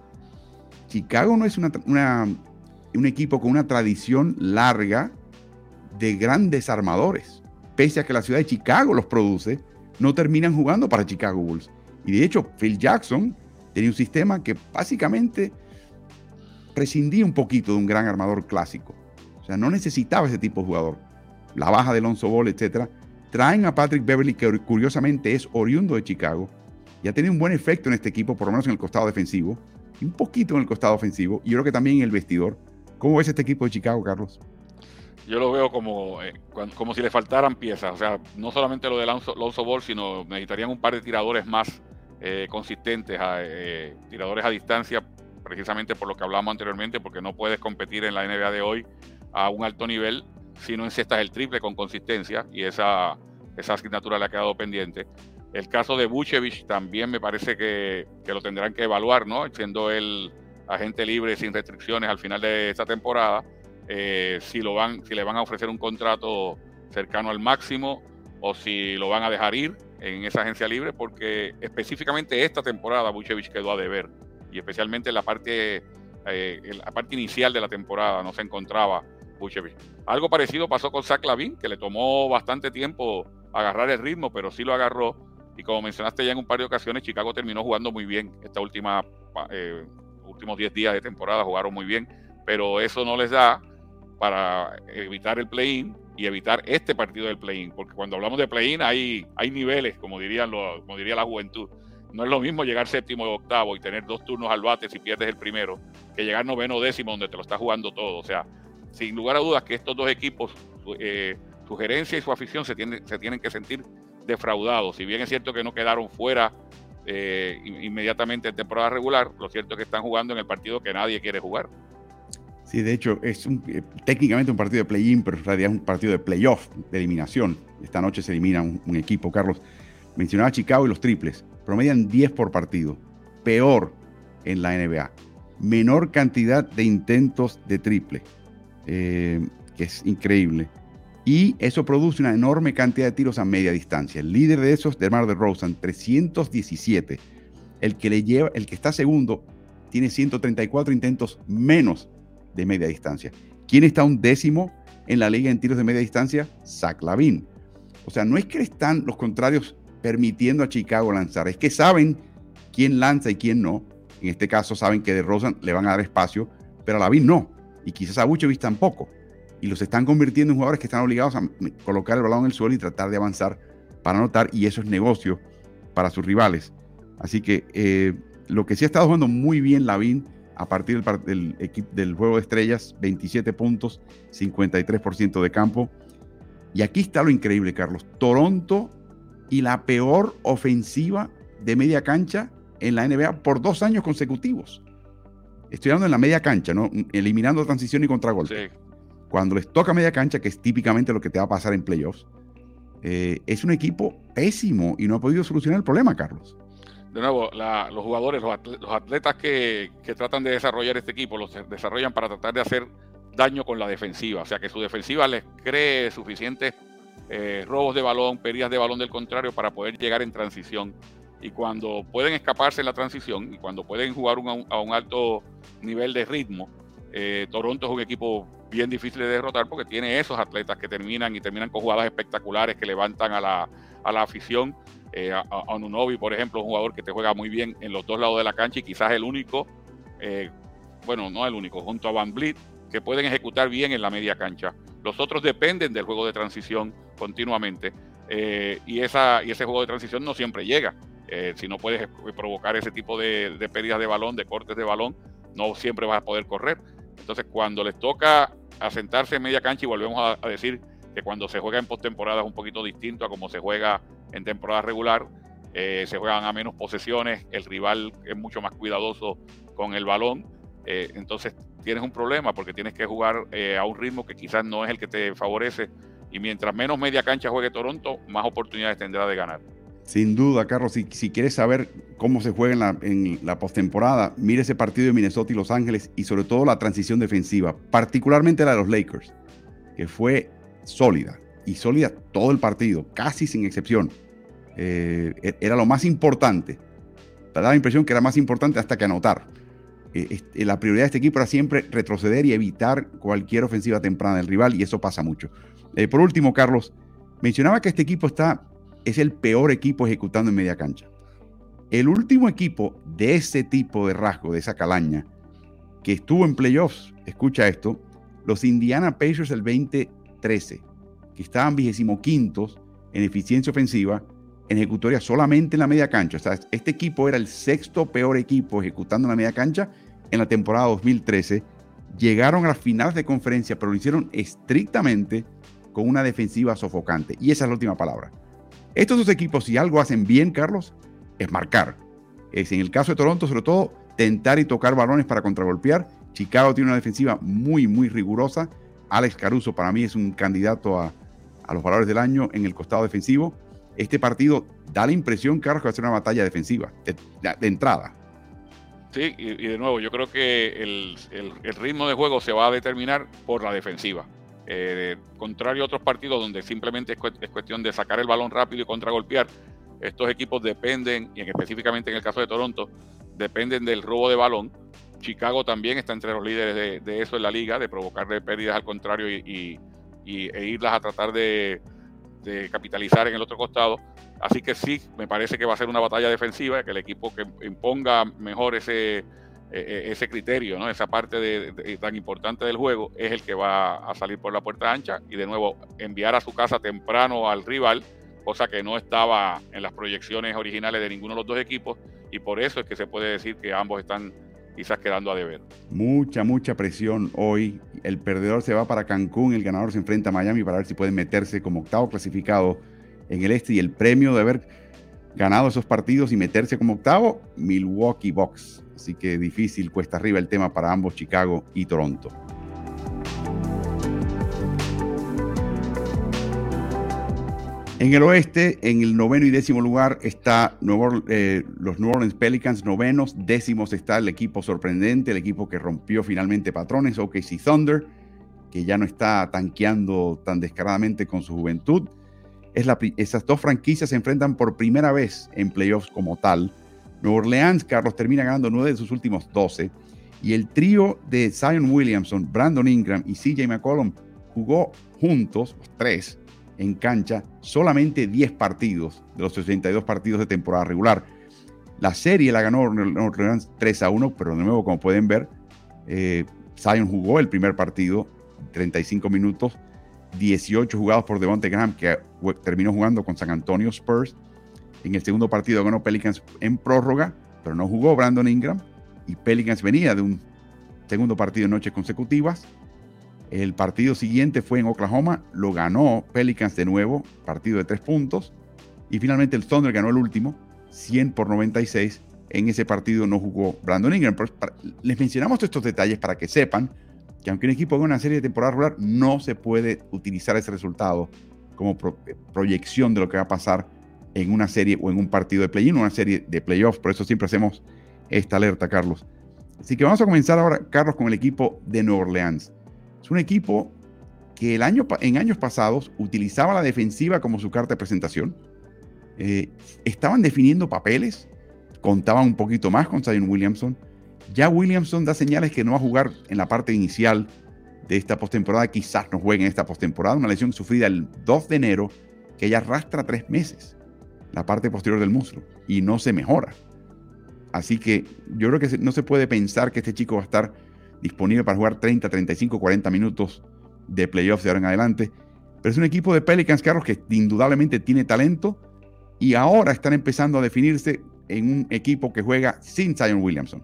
Chicago no es una, un equipo con una tradición larga de grandes armadores. Pese a que la ciudad de Chicago los produce, no terminan jugando para Chicago Bulls. Y de hecho, Phil Jackson tenía un sistema que básicamente prescindía un poquito de un gran armador clásico. O sea, no necesitaba ese tipo de jugador. La baja de Alonso Ball, etc. Traen a Patrick Beverly, que curiosamente es oriundo de Chicago, y ha tenido un buen efecto en este equipo, por lo menos en el costado defensivo, y un poquito en el costado ofensivo, y yo creo que también en el vestidor. ¿Cómo ves este equipo de Chicago, Carlos? Yo lo veo como, eh, como si le faltaran piezas. O sea, no solamente lo de Lonzo, Ball, sino necesitarían un par de tiradores más eh, consistentes, eh, tiradores a distancia, precisamente por lo que hablamos anteriormente, porque no puedes competir en la NBA de hoy a un alto nivel si no encestas el triple con consistencia y esa, esa asignatura le ha quedado pendiente. El caso de Buchevich también me parece que, que lo tendrán que evaluar, ¿no? Siendo él agente libre sin restricciones al final de esta temporada eh, si, lo van, si le van a ofrecer un contrato cercano al máximo o si lo van a dejar ir en esa agencia libre, porque específicamente esta temporada Buchevich quedó a deber y especialmente en la parte, eh, la parte inicial de la temporada no se encontraba Buchevich. Algo parecido pasó con Zach Lavin, que le tomó bastante tiempo agarrar el ritmo, pero sí lo agarró. Y como mencionaste ya en un par de ocasiones, Chicago terminó jugando muy bien. Esta última, eh, últimos 10 días de temporada jugaron muy bien, pero eso no les da para evitar el play-in y evitar este partido del play-in, porque cuando hablamos de play-in hay, hay niveles, como, dirían los, como diría la juventud. No es lo mismo llegar séptimo o octavo y tener dos turnos al bate si pierdes el primero, que llegar noveno o décimo donde te lo está jugando todo. O sea, sin lugar a dudas que estos dos equipos, eh, su gerencia y su afición se, se tienen que sentir defraudados. Si bien es cierto que no quedaron fuera eh, inmediatamente en temporada regular, lo cierto es que están jugando en el partido que nadie quiere jugar. Sí, de hecho, es eh, técnicamente un partido de play-in, pero en realidad es un partido de playoff, de eliminación. Esta noche se elimina un, equipo. Carlos mencionaba Chicago y los triples. Promedian 10 por partido. Peor en la NBA. Menor cantidad de intentos de triple, eh, que es increíble. Y eso produce una enorme cantidad de tiros a media distancia. El líder de esos, DeMar DeRozan, 317. El que, le lleva, el que está segundo tiene 134 intentos menos de media distancia. ¿Quién está un décimo en la liga en tiros de media distancia? Zach Lavin. O sea, no es que están los contrarios permitiendo a Chicago lanzar, es que saben quién lanza y quién no. En este caso saben que de Rosan le van a dar espacio, pero a Lavin no. Y quizás a Buchevich tampoco. Y los están convirtiendo en jugadores que están obligados a colocar el balón en el suelo y tratar de avanzar para anotar. Y eso es negocio para sus rivales. Así que eh, lo que sí ha estado jugando muy bien Lavin a partir del, del, juego de estrellas, 27 puntos, 53% de campo. Y aquí está lo increíble, Carlos. Toronto y la peor ofensiva de media cancha en la NBA por dos años consecutivos. Estoy hablando en la media cancha, ¿no? Eliminando transición y contragolpe. Cuando les toca media cancha, que es típicamente lo que te va a pasar en playoffs, eh, es un equipo pésimo y no ha podido solucionar el problema, Carlos de nuevo, los jugadores, los atletas que, tratan de desarrollar este equipo, los desarrollan para tratar de hacer daño con la defensiva. O sea, que su defensiva les cree suficientes eh, robos de balón, pérdidas de balón del contrario para poder llegar en transición. Y cuando pueden escaparse en la transición y cuando pueden jugar a un alto nivel de ritmo, eh, Toronto es un equipo bien difícil de derrotar porque tiene esos atletas que terminan y terminan con jugadas espectaculares que levantan a la, a la afición eh, a, por ejemplo, un jugador que te juega muy bien en los dos lados de la cancha y quizás el único, eh, bueno, no el único, junto a Van Vliet, que pueden ejecutar bien en la media cancha. Los otros dependen del juego de transición continuamente eh, y, ese juego de transición no siempre llega. Eh, si no puedes provocar ese tipo de, de pérdidas de balón, de cortes de balón, no siempre vas a poder correr. Entonces, cuando les toca asentarse en media cancha, y volvemos a decir que cuando se juega en postemporada es un poquito distinto a como se juega en temporada regular. Eh, se juegan a menos posesiones, el rival es mucho más cuidadoso con el balón. Eh, entonces tienes un problema porque tienes que jugar eh, a un ritmo que quizás no es el que te favorece. Y mientras menos media cancha juegue Toronto, más oportunidades tendrá de ganar. Sin duda, Carlos, si, quieres saber cómo se juega en la, en la postemporada, mire ese partido de Minnesota y Los Ángeles y sobre todo la transición defensiva, particularmente la de los Lakers, que fue sólida y sólida todo el partido, casi sin excepción. Eh, e-, era lo más importante. Te da la impresión que era más importante hasta que anotar. Eh, la prioridad de este equipo era siempre retroceder y evitar cualquier ofensiva temprana del rival, y eso pasa mucho. Eh, por último, Carlos, mencionaba que este equipo está, es el peor equipo ejecutando en media cancha. El último equipo de ese tipo de rasgo, de esa calaña, que estuvo en playoffs, escucha esto, los Indiana Pacers el 2013 que estaban quintos en eficiencia ofensiva, en ejecutoria solamente en la media cancha. Este equipo era el sexto peor equipo ejecutando en la media cancha en la temporada 2013 llegaron a las finales de conferencia, pero lo hicieron estrictamente con una defensiva sofocante. Y esa es la última palabra. Estos dos equipos, si algo hacen bien, Carlos, es marcar. Es en el caso de Toronto, sobre todo, tentar y tocar balones para contragolpear. Chicago tiene una defensiva muy, muy rigurosa. Alex Caruso para mí es un candidato a, los valores del año en el costado defensivo. Este partido da la impresión, Carlos, que va a ser una batalla defensiva, de, entrada. Sí, y, de nuevo, yo creo que el, ritmo de juego se va a determinar por la defensiva. Eh, contrario a otros partidos donde simplemente es, cuestión de sacar el balón rápido y contragolpear, estos equipos dependen, y específicamente en el caso de Toronto, dependen del robo de balón. Chicago también está entre los líderes de, eso en la liga, de provocarle pérdidas al contrario y, e irlas a tratar de, capitalizar en el otro costado. Así que sí, me parece que va a ser una batalla defensiva, que el equipo que imponga mejor ese, e, e, ese criterio, ¿no? esa parte tan importante del juego, es el que va a salir por la puerta ancha y de nuevo enviar a su casa temprano al rival cosa que no estaba en las proyecciones originales de ninguno de los dos equipos y por eso es que se puede decir que ambos están quizás quedando a deber. Mucha, mucha presión hoy. El perdedor se va para Cancún, el ganador se enfrenta a Miami para ver si puede meterse como octavo clasificado en el este y el premio de haber ganado esos partidos y meterse como octavo, Milwaukee Bucks. Así que difícil, cuesta arriba el tema para ambos, Chicago y Toronto. En el oeste, en el noveno y décimo lugar está eh, los New Orleans Pelicans, novenos, décimos está el equipo sorprendente, el equipo que rompió finalmente patrones, OKC Thunder, que ya no está tanqueando tan descaradamente con su juventud. Es esas dos franquicias se enfrentan por primera vez en playoffs como tal. Nueva Orleans, Carlos, termina ganando nueve de sus últimos doce. Y el trío de Zion Williamson, Brandon Ingram y CJ McCollum jugó juntos, los tres, en cancha solamente 10 partidos de los 62 partidos de temporada regular. La serie la ganó Orleans 3 a 1, pero de nuevo, como pueden ver, eh, Zion jugó el primer partido, 35 minutos, 18 jugados por Devonte Graham, que terminó jugando con San Antonio Spurs. En el segundo partido ganó Pelicans en prórroga, pero no jugó Brandon Ingram. Y Pelicans venía de un segundo partido en noches consecutivas. El partido siguiente fue en Oklahoma, lo ganó Pelicans de nuevo, partido de tres puntos. Y finalmente el Thunder ganó el último, 100 por 96. En ese partido no jugó Brandon Ingram. les mencionamos estos detalles para que sepan que aunque un equipo haga una serie de temporada regular, no se puede utilizar ese resultado como eh, proyección de lo que va a pasar en una serie o en un partido de play-in una serie de playoffs. Por eso siempre hacemos esta alerta, Carlos. Así que vamos a comenzar ahora, Carlos, con el equipo de Nueva Orleans. Es un equipo que en años pasados utilizaba la defensiva como su carta de presentación. Eh, estaban definiendo papeles, contaban un poquito más con Zion Williamson. Ya Williamson da señales que no va a jugar en la parte inicial de esta postemporada, quizás no juegue en esta postemporada, una lesión sufrida el 2 de enero que ya arrastra tres meses la parte posterior del muslo y no se mejora. Así que yo creo que no se puede pensar que este chico va a estar disponible para jugar 30, 35, 40 minutos de playoffs de ahora en adelante. Pero es un equipo de Pelicans, Carlos, que indudablemente tiene talento y ahora están empezando a definirse en un equipo que juega sin Zion Williamson.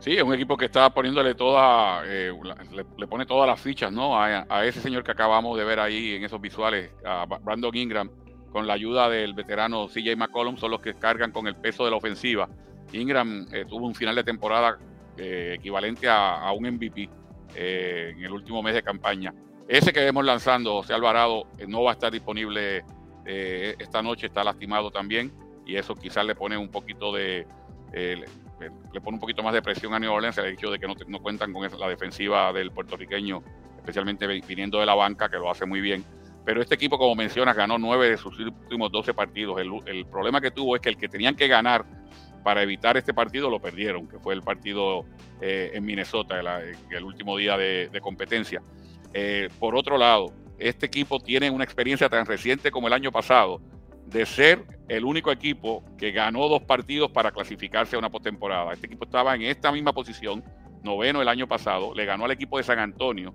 Sí, es un equipo que está poniéndole toda, eh, le, pone todas las fichas, ¿no? A, ese señor que acabamos de ver ahí en esos visuales, a Brandon Ingram, con la ayuda del veterano CJ McCollum, son los que cargan con el peso de la ofensiva. Ingram eh, tuvo un final de temporada eh, equivalente a, un MVP eh, en el último mes de campaña. Ese que vemos lanzando, José Alvarado, eh, no va a estar disponible esta noche, está lastimado también y eso quizás le pone un poquito de le, pone un poquito más de presión a New Orleans el hecho de que no, cuentan con la defensiva del puertorriqueño, especialmente viniendo de la banca, que lo hace muy bien. Pero este equipo, como mencionas, ganó nueve de sus últimos 12 partidos. El problema que tuvo es que el que tenían que ganar para evitar este partido lo perdieron, que fue el partido eh, en Minnesota, el, último día de, competencia. Eh, por otro lado, este equipo tiene una experiencia tan reciente como el año pasado de ser el único equipo que ganó dos partidos para clasificarse a una postemporada. Este equipo estaba en esta misma posición, noveno el año pasado, le ganó al equipo de San Antonio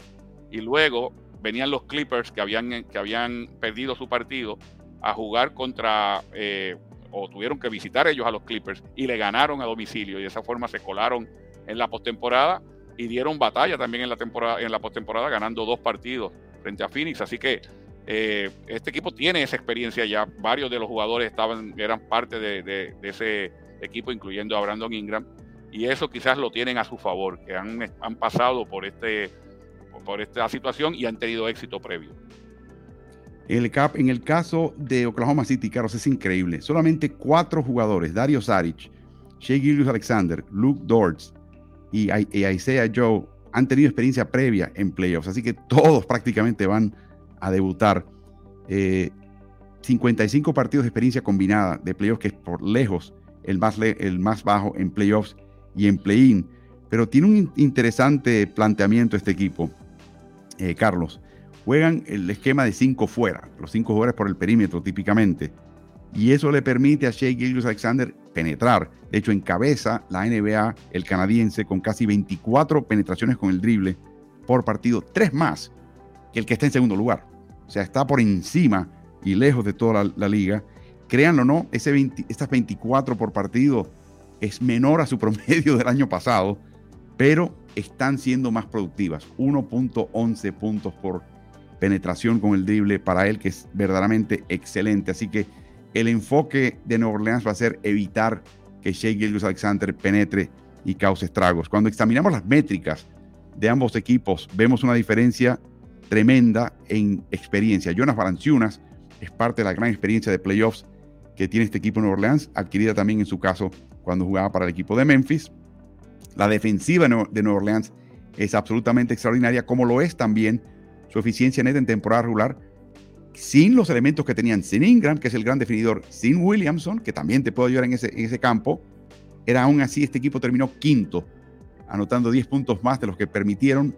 y luego venían los Clippers que habían, que habían perdido su partido a jugar contra eh, o tuvieron que visitar ellos a los Clippers y le ganaron a domicilio y de esa forma se colaron en la postemporada y dieron batalla también en la temporada, en la postemporada, ganando dos partidos frente a Phoenix. Así que eh, este equipo tiene esa experiencia ya. Varios de los jugadores estaban, eran parte de, ese equipo, incluyendo a Brandon Ingram. Y eso quizás lo tienen a su favor, que han, han pasado por, este, por esta situación y han tenido éxito previo. El, cap, en el caso de Oklahoma City, Carlos, es increíble. Solamente cuatro jugadores, Dario Saric, Shea Gillius Alexander, Luke Dortz y, Isaiah Joe, han tenido experiencia previa en playoffs. Así que todos prácticamente van a debutar. 55 eh, partidos de experiencia combinada de playoffs, que es por lejos el más, el más bajo en playoffs y en play-in. Pero tiene un interesante planteamiento este equipo, eh, Carlos juegan el esquema de cinco fuera, los cinco jugadores por el perímetro típicamente. Y eso le permite a Shea Gilgis Alexander penetrar. De hecho, encabeza la NBA, el canadiense, con casi 24 penetraciones con el drible por partido, tres más que el que está en segundo lugar. O sea, está por encima y lejos de toda la, liga. Créanlo o no, ese 20, estas 24 por partido es menor a su promedio del año pasado, pero están siendo más productivas. 1.11 puntos por penetración con el drible para él que es verdaderamente excelente. Así que el enfoque de Nueva Orleans va a ser evitar que Shea Gilgus Alexander penetre y cause estragos. Cuando examinamos las métricas de ambos equipos, vemos una diferencia tremenda en experiencia. Jonas Valanciunas es parte de la gran experiencia de playoffs que tiene este equipo de Nueva Orleans, adquirida también en su caso cuando jugaba para el equipo de Memphis. La defensiva de Nueva Orleans es absolutamente extraordinaria, como lo es también su eficiencia neta en temporada regular, sin los elementos que tenían, sin Ingram, que es el gran definidor, sin Williamson, que también te puede ayudar en ese, en ese campo, era aún así, este equipo terminó quinto, anotando 10 puntos más de los que permitieron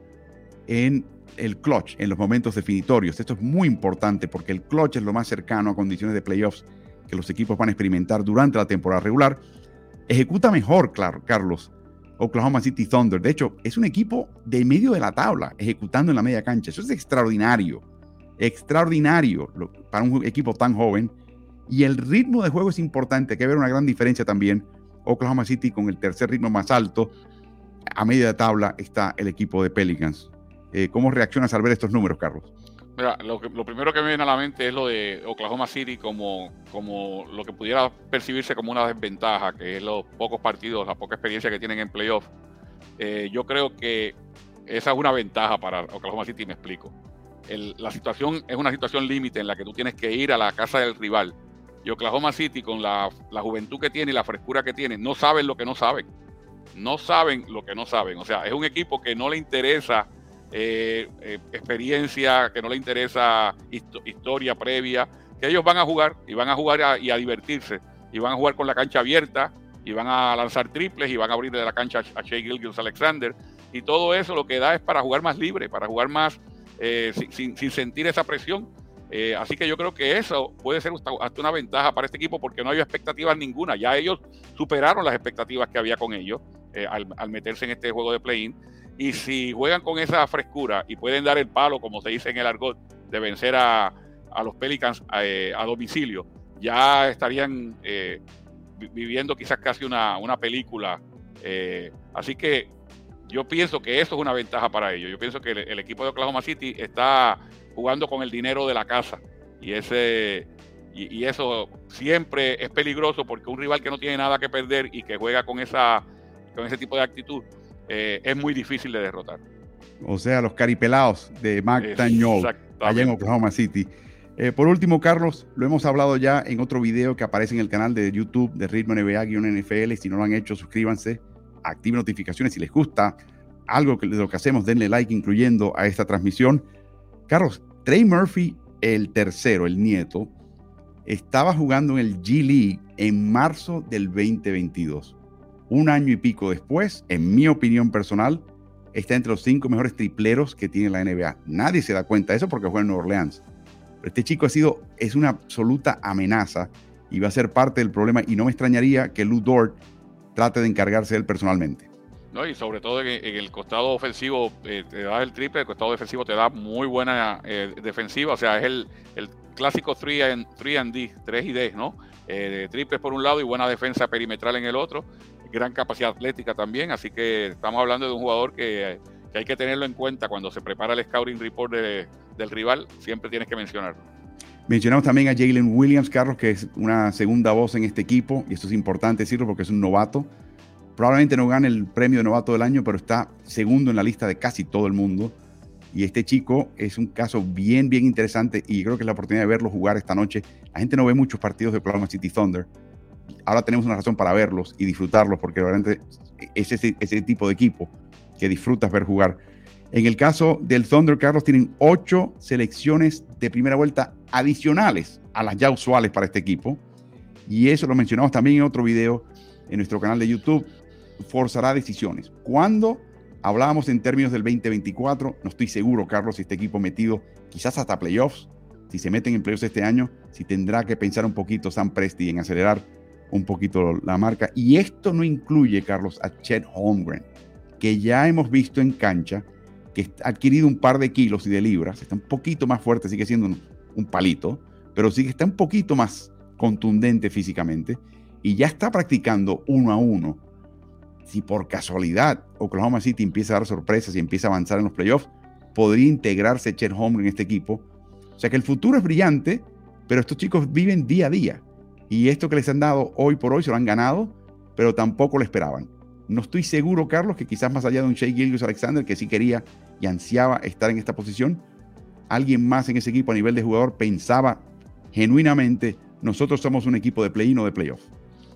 en el clutch, en los momentos definitorios. Esto es muy importante porque el clutch es lo más cercano a condiciones de playoffs que los equipos van a experimentar durante la temporada regular. Ejecuta mejor, claro, Carlos, Oklahoma City Thunder. De hecho, es un equipo de medio de la tabla, ejecutando en la media cancha. Eso es extraordinario. Extraordinario para un equipo tan joven. Y el ritmo de juego es importante. Hay que ver una gran diferencia también. Oklahoma City con el tercer ritmo más alto. A media de tabla está el equipo de Pelicans. Eh, ¿Cómo reaccionas al ver estos números, Carlos? Mira, lo, primero que me viene a la mente es lo de Oklahoma City como, como lo que pudiera percibirse como una desventaja, que es los pocos partidos, la poca experiencia que tienen en playoff. Eh, yo creo que esa es una ventaja para Oklahoma City, me explico. la situación es una situación límite en la que tú tienes que ir a la casa del rival. Y Oklahoma City, con la, la juventud que tiene y la frescura que tiene, no saben lo que no saben. No saben lo que no saben. O sea, es un equipo que no le interesa eh, eh, experiencia, que no le interesa historia previa, que ellos van a jugar y van a jugar y a divertirse y van a jugar con la cancha abierta y van a lanzar triples y van a abrir de la cancha a Shea Gilgis Alexander y todo eso lo que da es para jugar más libre, para jugar más eh, sin, sentir esa presión. así que yo creo que eso puede ser hasta una ventaja para este equipo porque no hay expectativas ninguna. Ya ellos superaron las expectativas que había con ellos al, al meterse en este juego de play-in y si juegan con esa frescura y pueden dar el palo, como se dice en el argot, de vencer a, los Pelicans eh, a, domicilio, ya estarían eh, viviendo quizás casi una, película. Eh, así que yo pienso que eso es una ventaja para ellos. Yo pienso que el, equipo de Oklahoma City está jugando con el dinero de la casa. Y ese y, eso siempre es peligroso porque un rival que no tiene nada que perder y que juega con esa con ese tipo de actitud eh, es muy difícil de derrotar. O sea, los caripelados de McDaniel allá en Oklahoma City. Eh, por último, Carlos, lo hemos hablado ya en otro video que aparece en el canal de YouTube de Ritmo NBA-NFL. Si no lo han hecho, suscríbanse, activen notificaciones. Si les gusta algo de lo que hacemos, denle like, incluyendo a esta transmisión. Carlos, Trey Murphy, el tercero, el nieto, estaba jugando en el G League en marzo del 2022 un año y pico después, en mi opinión personal, está entre los cinco mejores tripleros que tiene la NBA. Nadie se da cuenta de eso porque juega en Nueva Orleans. Pero este chico ha sido, es una absoluta amenaza y va a ser parte del problema y no me extrañaría que Lou Dort trate de encargarse de él personalmente. No, y sobre todo en, el costado ofensivo eh, te da el triple, el costado defensivo te da muy buena eh, defensiva, o sea, es el, el clásico 3 and, D, 3 y D, ¿no? Eh, triples por un lado y buena defensa perimetral en el otro. Gran capacidad atlética también, así que estamos hablando de un jugador que, hay que tenerlo en cuenta cuando se prepara el scouting report del rival, siempre tienes que mencionarlo. Mencionamos también a Jalen Williams, Carlos, que es una segunda voz en este equipo, y esto es importante decirlo porque es un novato. Probablemente no gane el premio de novato del año, pero está segundo en la lista de casi todo el mundo. Y este chico es un caso bien, bien interesante y creo que es la oportunidad de verlo jugar esta noche. La gente no ve muchos partidos de Oklahoma City Thunder. Ahora tenemos una razón para verlos y disfrutarlos porque realmente es ese, tipo de equipo que disfrutas ver jugar. En el caso del Thunder, Carlos, tienen ocho selecciones de primera vuelta adicionales a las ya usuales para este equipo. Y eso lo mencionamos también en otro video en nuestro canal de YouTube. Forzará decisiones. Cuando hablábamos en términos del 2024, no estoy seguro, Carlos, si este equipo metido quizás hasta playoffs, si se meten en playoffs este año, si tendrá que pensar un poquito Sam Presti en acelerar un poquito la marca. Y esto no incluye, Carlos, a Chet Holmgren, que ya hemos visto en cancha que ha adquirido un par de kilos y de libras, está un poquito más fuerte, sigue siendo un, palito, pero sí que está un poquito más contundente físicamente y ya está practicando uno a uno. Si por casualidad Oklahoma City empieza a dar sorpresas y empieza a avanzar en los playoffs, podría integrarse Chet Holmgren en este equipo. O sea que el futuro es brillante, pero estos chicos viven día a día. Y esto que les han dado hoy por hoy se lo han ganado, pero tampoco lo esperaban. No estoy seguro, Carlos, que quizás más allá de un Shea Gilgis Alexander, que sí quería y ansiaba estar en esta posición, alguien más en ese equipo a nivel de jugador pensaba genuinamente, nosotros somos un equipo de play-in o de playoff.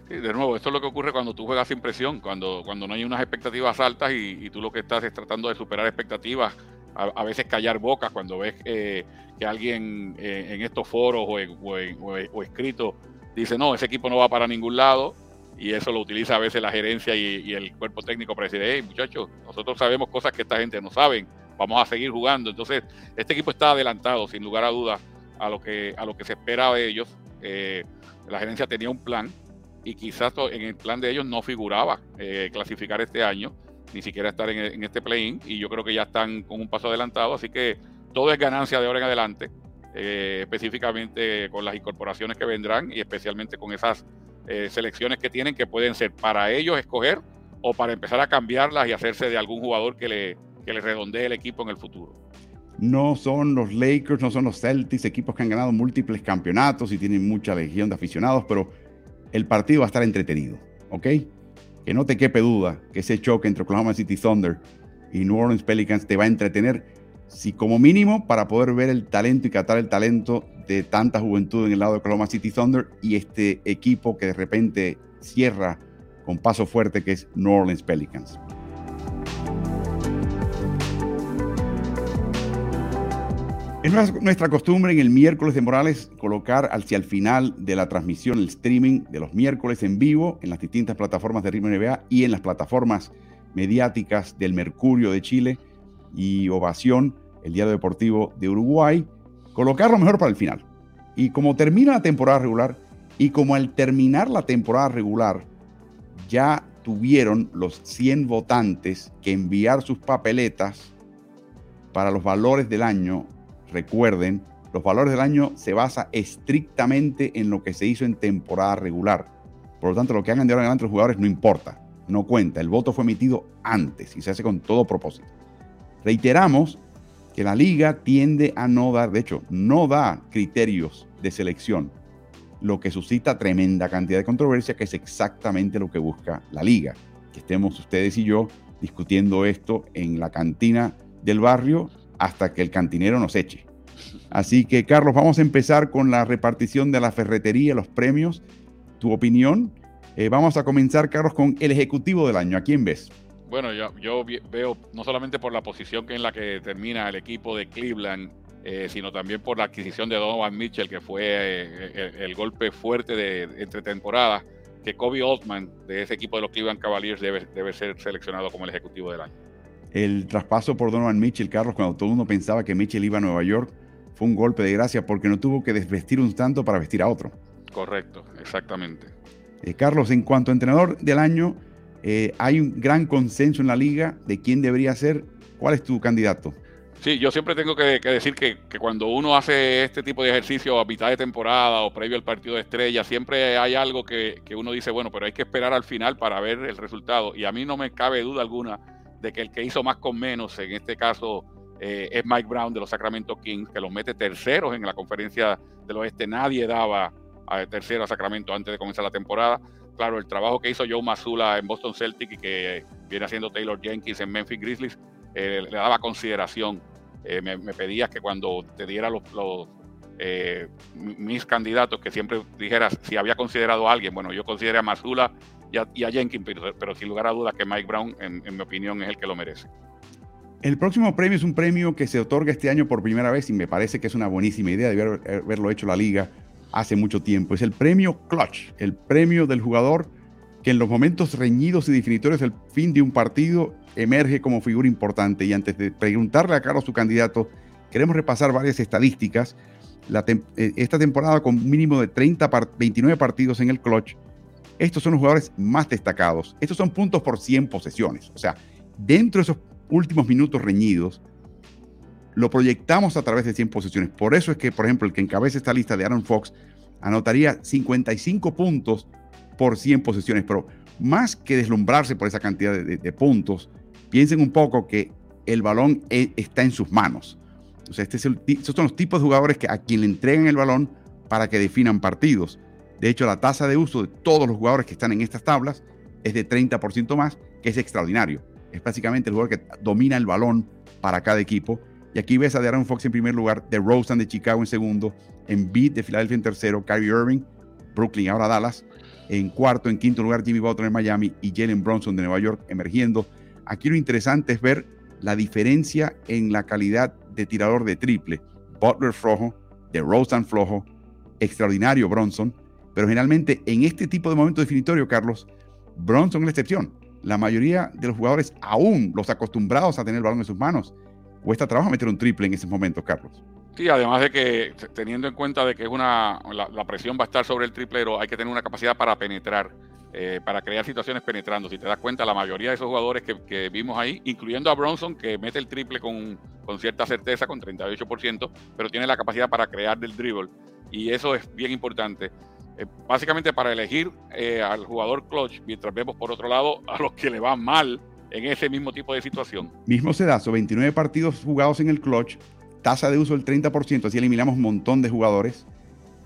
Sí, de nuevo, esto es lo que ocurre cuando tú juegas sin presión, cuando, cuando no hay unas expectativas altas y, tú lo que estás es tratando de superar expectativas, a, veces callar bocas cuando ves eh, que alguien eh, en estos foros o, o, escrito dice, no, ese equipo no va para ningún lado, y eso lo utiliza a veces la gerencia y, el cuerpo técnico para decir, hey muchachos, nosotros sabemos cosas que esta gente no sabe, vamos a seguir jugando. Entonces, este equipo está adelantado, sin lugar a dudas, a lo que, a lo que se esperaba de ellos. Eh, la gerencia tenía un plan y quizás en el plan de ellos no figuraba eh, clasificar este año, ni siquiera estar en, este play-in, y yo creo que ya están con un paso adelantado, así que todo es ganancia de ahora en adelante, eh, específicamente con las incorporaciones que vendrán y especialmente con esas eh, selecciones que tienen que pueden ser para ellos escoger o para empezar a cambiarlas y hacerse de algún jugador que le, que le redondee el equipo en el futuro. No son los Lakers, no son los Celtics, equipos que han ganado múltiples campeonatos y tienen mucha legión de aficionados, pero el partido va a estar entretenido, ¿ok? Que no te quepe duda que ese choque entre Oklahoma City Thunder y New Orleans Pelicans te va a entretener, si como mínimo para poder ver el talento y catar el talento de tanta juventud en el lado de Oklahoma City Thunder y este equipo que de repente cierra con paso fuerte que es New Orleans Pelicans. Es nuestra costumbre en el miércoles de Morales colocar hacia el final de la transmisión el streaming de los miércoles en vivo en las distintas plataformas de Ritmo NBA y en las plataformas mediáticas del Mercurio de Chile y Ovación, el diario deportivo de Uruguay colocar lo mejor para el final. Y como termina la temporada regular, y como al terminar la temporada regular ya tuvieron los 100 votantes que enviar sus papeletas para los valores del año, recuerden, los valores del año se basa estrictamente en lo que se hizo en temporada regular. Por lo tanto, lo que hagan de ahora en adelante los jugadores no importa, no cuenta. El voto fue emitido antes y se hace con todo propósito. Reiteramos que la liga tiende a no dar, de hecho, no da criterios de selección, lo que suscita tremenda cantidad de controversia, que es exactamente lo que busca la liga. Que estemos ustedes y yo discutiendo esto en la cantina del barrio hasta que el cantinero nos eche. Así que, Carlos, vamos a empezar con la repartición de la ferretería, los premios. Tu opinión. Eh, vamos a comenzar, Carlos, con el ejecutivo del año. ¿A quién ves? Bueno, yo, yo veo no solamente por la posición que en la que termina el equipo de Cleveland, eh, sino también por la adquisición de Donovan Mitchell, que fue eh, el, golpe fuerte de entre temporadas, que Kobe Altman de ese equipo de los Cleveland Cavaliers debe, debe ser seleccionado como el ejecutivo del año. El traspaso por Donovan Mitchell, Carlos, cuando todo el mundo pensaba que Mitchell iba a Nueva York, fue un golpe de gracia porque no tuvo que desvestir un tanto para vestir a otro. Correcto, exactamente. Eh, Carlos, en cuanto a entrenador del año, eh, hay un gran consenso en la liga de quién debería ser. ¿Cuál es tu candidato? Sí, yo siempre tengo que, decir que, cuando uno hace este tipo de ejercicio a mitad de temporada o previo al partido de estrella, siempre hay algo que, uno dice, bueno, pero hay que esperar al final para ver el resultado. Y a mí no me cabe duda alguna de que el que hizo más con menos, en este caso eh, es Mike Brown de los Sacramento Kings, que los mete terceros en la conferencia del oeste. Nadie daba a tercero a Sacramento antes de comenzar la temporada. Claro, el trabajo que hizo Joe Mazzulla en Boston Celtic y que viene haciendo Taylor Jenkins en Memphis Grizzlies, eh, le daba consideración eh, me, pedías que cuando te diera los, eh, mis candidatos, que siempre dijeras si había considerado a alguien. Bueno, yo consideré a Mazula y a, Jenkins, pero, sin lugar a dudas que Mike Brown, en, mi opinión, es el que lo merece. El próximo premio es un premio que se otorga este año por primera vez y me parece que es una buenísima idea de haberlo hecho la liga hace mucho tiempo. Es el premio Clutch, el premio del jugador que en los momentos reñidos y definitorios del fin de un partido emerge como figura importante. Y antes de preguntarle a Carlos su candidato, queremos repasar varias estadísticas. Eh, esta temporada con mínimo de 30 29 partidos en el clutch, estos son los jugadores más destacados. Estos son puntos por 100 posesiones. O sea, dentro de esos últimos minutos reñidos, lo proyectamos a través de 100 posesiones. Por eso es que, por ejemplo, el que encabeza esta lista de Aaron Fox anotaría 55 puntos por 100 posesiones. Pero más que deslumbrarse por esa cantidad de puntos, piensen un poco que el balón e, está en sus manos. O sea, este es estos son los tipos de jugadores que a quien le entregan el balón para que definan partidos. De hecho, la tasa de uso de todos los jugadores que están en estas tablas es de 30% más, que es extraordinario. Es básicamente el jugador que domina el balón para cada equipo. Y aquí ves a Darren Fox en primer lugar, de Rosen de Chicago en segundo, en Beat de Filadelfia en tercero, Kyrie Irving, Brooklyn, ahora Dallas, en cuarto, en quinto lugar Jimmy Butler en Miami y Jalen Bronson de Nueva York emergiendo Aquí lo interesante es ver la diferencia en la calidad de tirador de triple. Butler flojo, de Rosen flojo, extraordinario Bronson, pero generalmente en este tipo de momento definitorio, Carlos, Bronson es la excepción. La mayoría de los jugadores, aún los acostumbrados a tener el balón en sus manos, cuesta trabajo meter un triple en esos momentos, Carlos. Sí, además de que teniendo en cuenta de que es una la presión va a estar sobre el triplero, hay que tener una capacidad para penetrar eh, para crear situaciones penetrando. Si te das cuenta, la mayoría de esos jugadores que, vimos ahí, incluyendo a Bronson, que mete el triple con, cierta certeza, con 38%, pero tiene la capacidad para crear del dribble. Y eso es bien importante. Eh, básicamente para elegir eh, al jugador clutch, mientras vemos por otro lado a los que le van mal en ese mismo tipo de situación. Mismo sedazo, 29 partidos jugados en el clutch, tasa de uso del 30%, así eliminamos un montón de jugadores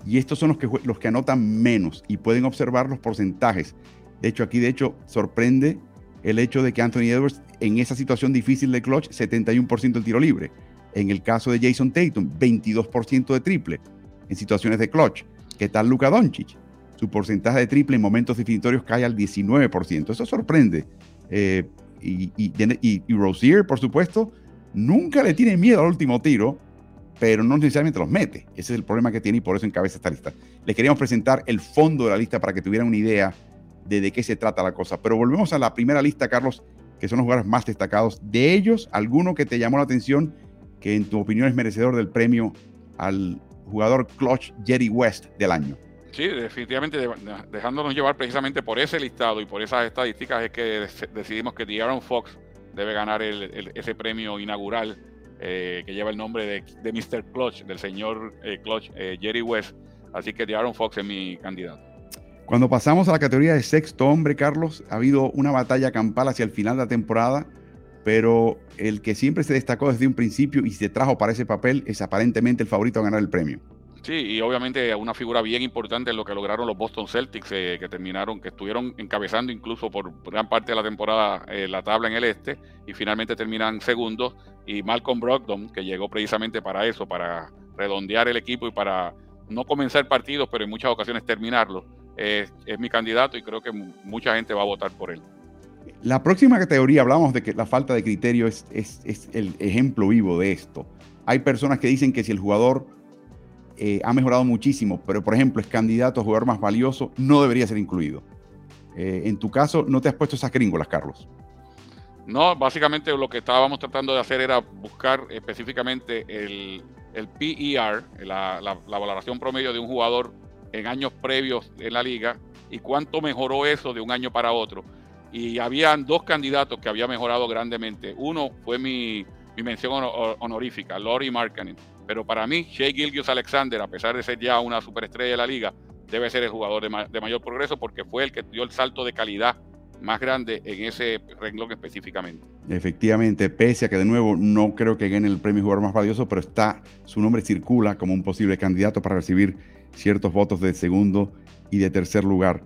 y estos son los que, los que anotan menos y pueden observar los porcentajes. De hecho, aquí de hecho sorprende el hecho de que Anthony Edwards en esa situación difícil de clutch, 71% del tiro libre. En el caso de Jason Tatum, 22% de triple en situaciones de clutch. ¿Qué tal Luka Doncic? Su porcentaje de triple en momentos definitorios cae al 19%. Eso sorprende. Eh, y, y, y, Rosier, por supuesto, nunca le tiene miedo al último tiro pero no necesariamente los mete. Ese es el problema que tiene y por eso encabeza esta lista. Les queríamos presentar el fondo de la lista para que tuvieran una idea de de qué se trata la cosa. Pero volvemos a la primera lista, Carlos, que son los jugadores más destacados. De ellos, alguno que te llamó la atención, que en tu opinión es merecedor del premio al jugador clutch Jerry West del año. Sí, definitivamente dejándonos llevar precisamente por ese listado y por esas estadísticas es que decidimos que De'Aaron Fox debe ganar ese premio inaugural eh, que lleva el nombre de, Mr. Clutch, del señor eh, Clutch, eh, Jerry West. Así que de Aaron Fox es mi candidato. Cuando pasamos a la categoría de sexto hombre, Carlos, ha habido una batalla campal hacia el final de la temporada, pero el que siempre se destacó desde un principio y se trajo para ese papel es aparentemente el favorito a ganar el premio. Sí, y obviamente una figura bien importante en lo que lograron los Boston Celtics, eh, que terminaron, que estuvieron encabezando incluso por gran parte de la temporada eh, la tabla en el este, y finalmente terminan segundos. Y Malcolm Brogdon, que llegó precisamente para eso, para redondear el equipo y para no comenzar partidos, pero en muchas ocasiones terminarlos, es mi candidato y creo que mucha gente va a votar por él. La próxima categoría, hablamos de que la falta de criterio es, es el ejemplo vivo de esto. Hay personas que dicen que si el jugador eh, ha mejorado muchísimo, pero por ejemplo es candidato a jugador más valioso, no debería ser incluido. Eh, en tu caso, ¿no te has puesto esas gringolas, Carlos? No, básicamente lo que estábamos tratando de hacer era buscar específicamente el, el PER, la, la, valoración promedio de un jugador en años previos en la liga y cuánto mejoró eso de un año para otro. Y habían dos candidatos que había mejorado grandemente. Uno fue mi mi mención honorífica, Lori Markkanen. Pero para mí, Shea Gilgius Alexander, a pesar de ser ya una superestrella de la liga, debe ser el jugador de, mayor progreso porque fue el que dio el salto de calidad más grande en ese renglón específicamente. Efectivamente, pese a que de nuevo no creo que gane el premio jugador más valioso, pero está, su nombre circula como un posible candidato para recibir ciertos votos de segundo y de tercer lugar.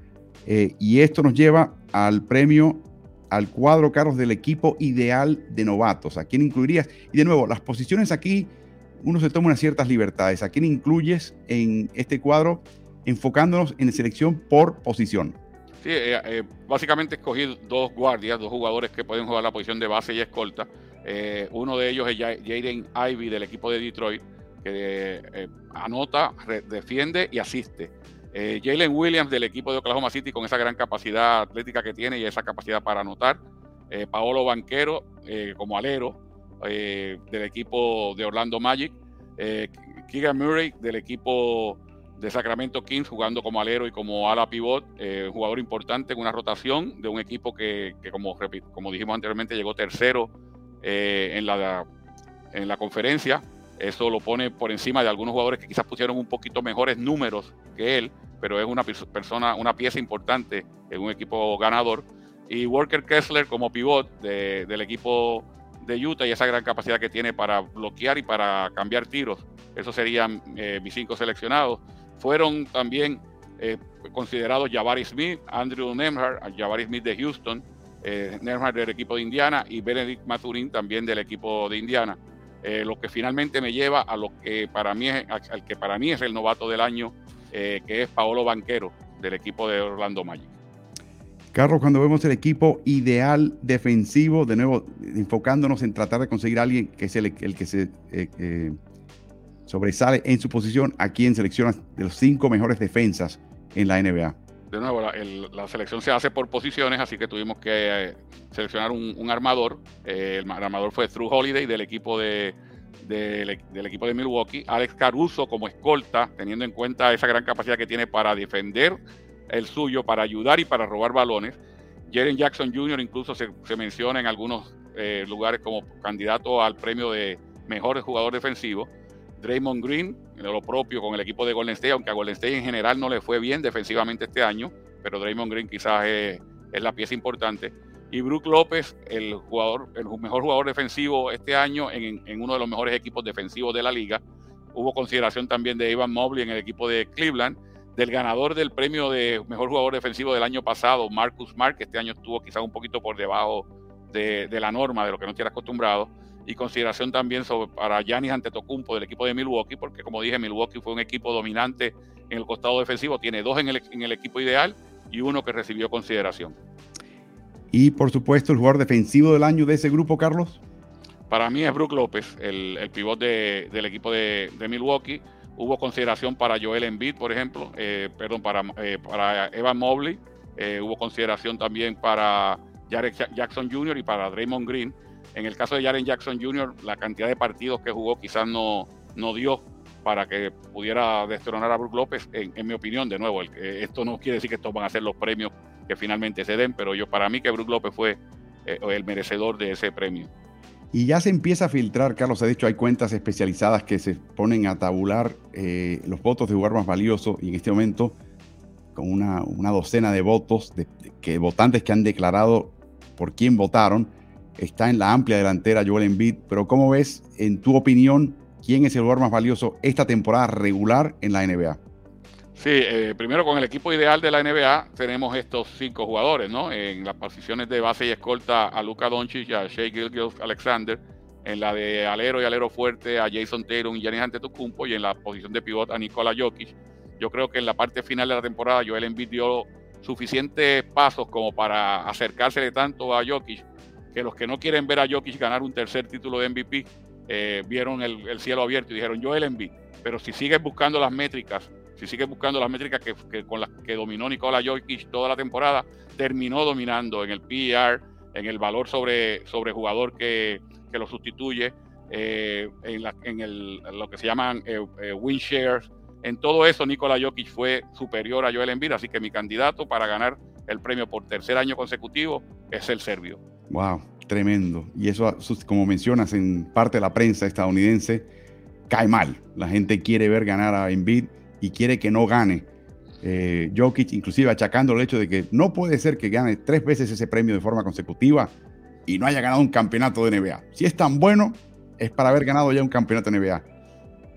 Eh, y esto nos lleva al premio, al cuadro, Carlos, del equipo ideal de novatos. ¿A quién incluirías? Y de nuevo, las posiciones aquí, uno se toma unas ciertas libertades. ¿A quién incluyes en este cuadro enfocándonos en selección por posición? Sí, eh, eh, básicamente escogí dos guardias, dos jugadores que pueden jugar la posición de base y escolta. uno de ellos es Jaden Ivy del equipo de Detroit, que anota, defiende y asiste. Eh, Jalen Williams del equipo de Oklahoma City con esa gran capacidad atlética que tiene y esa capacidad para anotar. Eh, Paolo Banquero eh, como alero del equipo de Orlando Magic. Keegan Murray del equipo de Sacramento Kings jugando como alero y como ala pivot, jugador importante en una rotación de un equipo que, como, dijimos anteriormente, llegó tercero en, la, en la conferencia. Eso lo pone por encima de algunos jugadores que quizás pusieron un poquito mejores números que él, pero es una persona, una pieza importante en un equipo ganador. Y Walker Kessler como pivot del equipo de Utah y esa gran capacidad que tiene para bloquear y para cambiar tiros. Esos serían eh, mis cinco seleccionados. Fueron también eh, considerados Jabari Smith, Andrew Nemhard, Jabari Smith de Houston, eh, Nemhard del equipo de Indiana y Benedict Maturin también del equipo de Indiana. Eh, lo que finalmente me lleva a lo que para mí es, al que para mí es el novato del año, que es Paolo Banquero del equipo de Orlando Magic. Carlos, cuando vemos el equipo ideal defensivo, de nuevo enfocándonos en tratar de conseguir a alguien que es el, que se eh, sobresale en su posición, ¿a quién seleccionas de los cinco mejores defensas en la NBA? de nuevo, la, selección se hace por posiciones, así que tuvimos que eh, seleccionar un, armador. Eh, el, armador fue True Holiday del equipo de, del equipo de Milwaukee. Alex Caruso como escolta, teniendo en cuenta esa gran capacidad que tiene para defender el suyo, para ayudar y para robar balones. Jaren Jackson Jr. incluso se, menciona en algunos eh, lugares como candidato al premio de mejor jugador defensivo. Draymond Green, lo propio con el equipo de Golden State, aunque a Golden State en general no le fue bien defensivamente este año, pero Draymond Green quizás es, la pieza importante. Y Brook López, el jugador, el mejor jugador defensivo este año en, uno de los mejores equipos defensivos de la liga. Hubo consideración también de Ivan Mobley en el equipo de Cleveland, del ganador del premio de mejor jugador defensivo del año pasado, Marcus Mark, que este año estuvo quizás un poquito por debajo de, de la norma, de lo que no estuviera acostumbrado y consideración también sobre, para Giannis Antetokounmpo del equipo de Milwaukee, porque como dije, Milwaukee fue un equipo dominante en el costado defensivo, tiene dos en el, en el equipo ideal y uno que recibió consideración. Y por supuesto, el jugador defensivo del año de ese grupo, Carlos. Para mí es Brook López, el, el pivot del equipo de, de, Milwaukee. Hubo consideración para Joel Embiid, por ejemplo, eh, perdón, para, eh, Evan Mobley. Eh, hubo consideración también para Jared Jackson Jr. y para Draymond Green. En el caso de Jaren Jackson Jr., la cantidad de partidos que jugó quizás no, no dio para que pudiera destronar a Brook López, en, mi opinión, de nuevo, esto no quiere decir que estos van a ser los premios que finalmente se den, pero yo para mí que Brook López fue eh, el merecedor de ese premio. Y ya se empieza a filtrar, Carlos, ha dicho, hay cuentas especializadas que se ponen a tabular eh, los votos de jugador más valioso y en este momento con una, docena de votos de, que votantes que han declarado por quién votaron está en la amplia delantera Joel Embiid, pero ¿cómo ves, en tu opinión, quién es el jugador más valioso esta temporada regular en la NBA? Sí, eh, primero con el equipo ideal de la NBA tenemos estos cinco jugadores, ¿no? En las posiciones de base y escolta a Luka Doncic y a Shea Gilgis Alexander, en la de alero y alero fuerte a Jason Tatum y Giannis Antetokounmpo y en la posición de pivot a Nikola Jokic. Yo creo que en la parte final de la temporada Joel Embiid dio suficientes pasos como para acercarse tanto a Jokic que los que no quieren ver a Jokic ganar un tercer título de MVP eh, vieron el, cielo abierto y dijeron yo el MVP. Pero si sigues buscando las métricas, si sigues buscando las métricas que, con las que dominó Nikola Jokic toda la temporada, terminó dominando en el PER, en el valor sobre, sobre jugador que, lo sustituye, eh, en, en el, lo que se llaman eh, win shares. En todo eso, Nikola Jokic fue superior a Joel Embiid, así que mi candidato para ganar el premio por tercer año consecutivo es el serbio. Wow, Tremendo. Y eso, como mencionas, en parte de la prensa estadounidense, cae mal. La gente quiere ver ganar a Embiid y quiere que no gane. Eh, Jokic, inclusive achacando el hecho de que no puede ser que gane tres veces ese premio de forma consecutiva y no haya ganado un campeonato de NBA. Si es tan bueno, es para haber ganado ya un campeonato de NBA.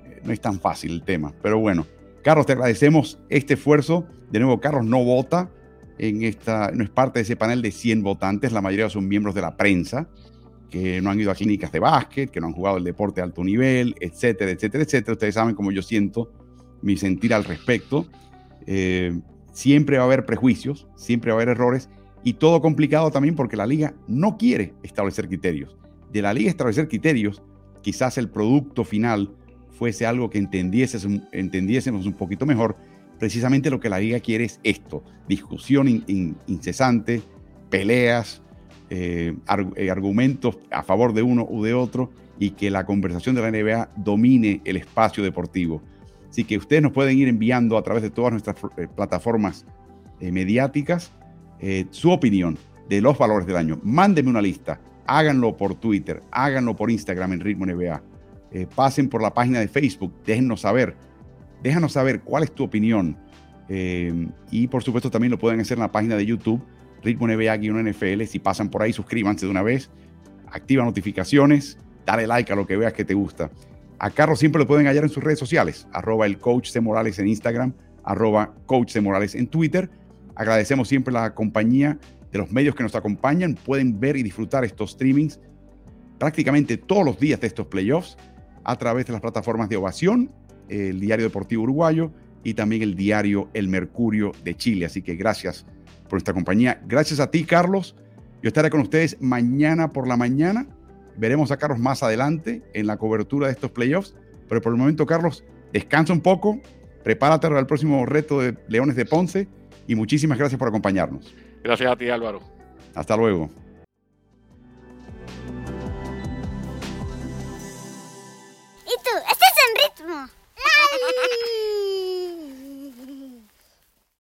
Eh, no es tan fácil el tema, pero bueno. Carlos, te agradecemos este esfuerzo. De nuevo, Carlos no vota en esta, no es parte de ese panel de 100 votantes. La mayoría son miembros de la prensa que no han ido a clínicas de básquet, que no han jugado el deporte de alto nivel, etcétera, etcétera, etcétera. Ustedes saben cómo yo siento mi sentir al respecto. Eh, siempre va a haber prejuicios, siempre va a haber errores y todo complicado también porque la liga no quiere establecer criterios. De la liga establecer criterios, quizás el producto final fuese algo que entendiésemos, un poquito mejor. Precisamente lo que la liga quiere es esto, discusión incesante, peleas, eh, eh, argumentos a favor de uno u de otro y que la conversación de la NBA domine el espacio deportivo. Así que ustedes nos pueden ir enviando a través de todas nuestras eh, plataformas eh, mediáticas eh, su opinión de los valores del año. Mándenme una lista, háganlo por Twitter, háganlo por Instagram en Ritmo NBA, pasen por la página de Facebook, déjennos saber, déjanos saber cuál es tu opinión. y por supuesto también lo pueden hacer en la página de YouTube, Ritmo NBA-NFL. Si pasan por ahí, suscríbanse de una vez, activa notificaciones, dale like a lo que veas que te gusta. A Carlos siempre lo pueden hallar en sus redes sociales, arroba el coach de Morales en Instagram, arroba coach de Morales en Twitter. Agradecemos siempre la compañía de los medios que nos acompañan. Pueden ver y disfrutar estos streamings prácticamente todos los días de estos playoffs a través de las plataformas de Ovación, el Diario Deportivo Uruguayo y también el diario El Mercurio de Chile. Así que gracias por esta compañía. Gracias a ti, Carlos. Yo estaré con ustedes mañana por la mañana Veremos a Carlos más adelante en la cobertura de estos playoffs. Pero por el momento, Carlos, descansa un poco, prepárate para el próximo reto de Leones de Ponce y muchísimas gracias por acompañarnos. Gracias a ti, Álvaro. Hasta luego. ¿Y tú? ¿Estás en ritmo?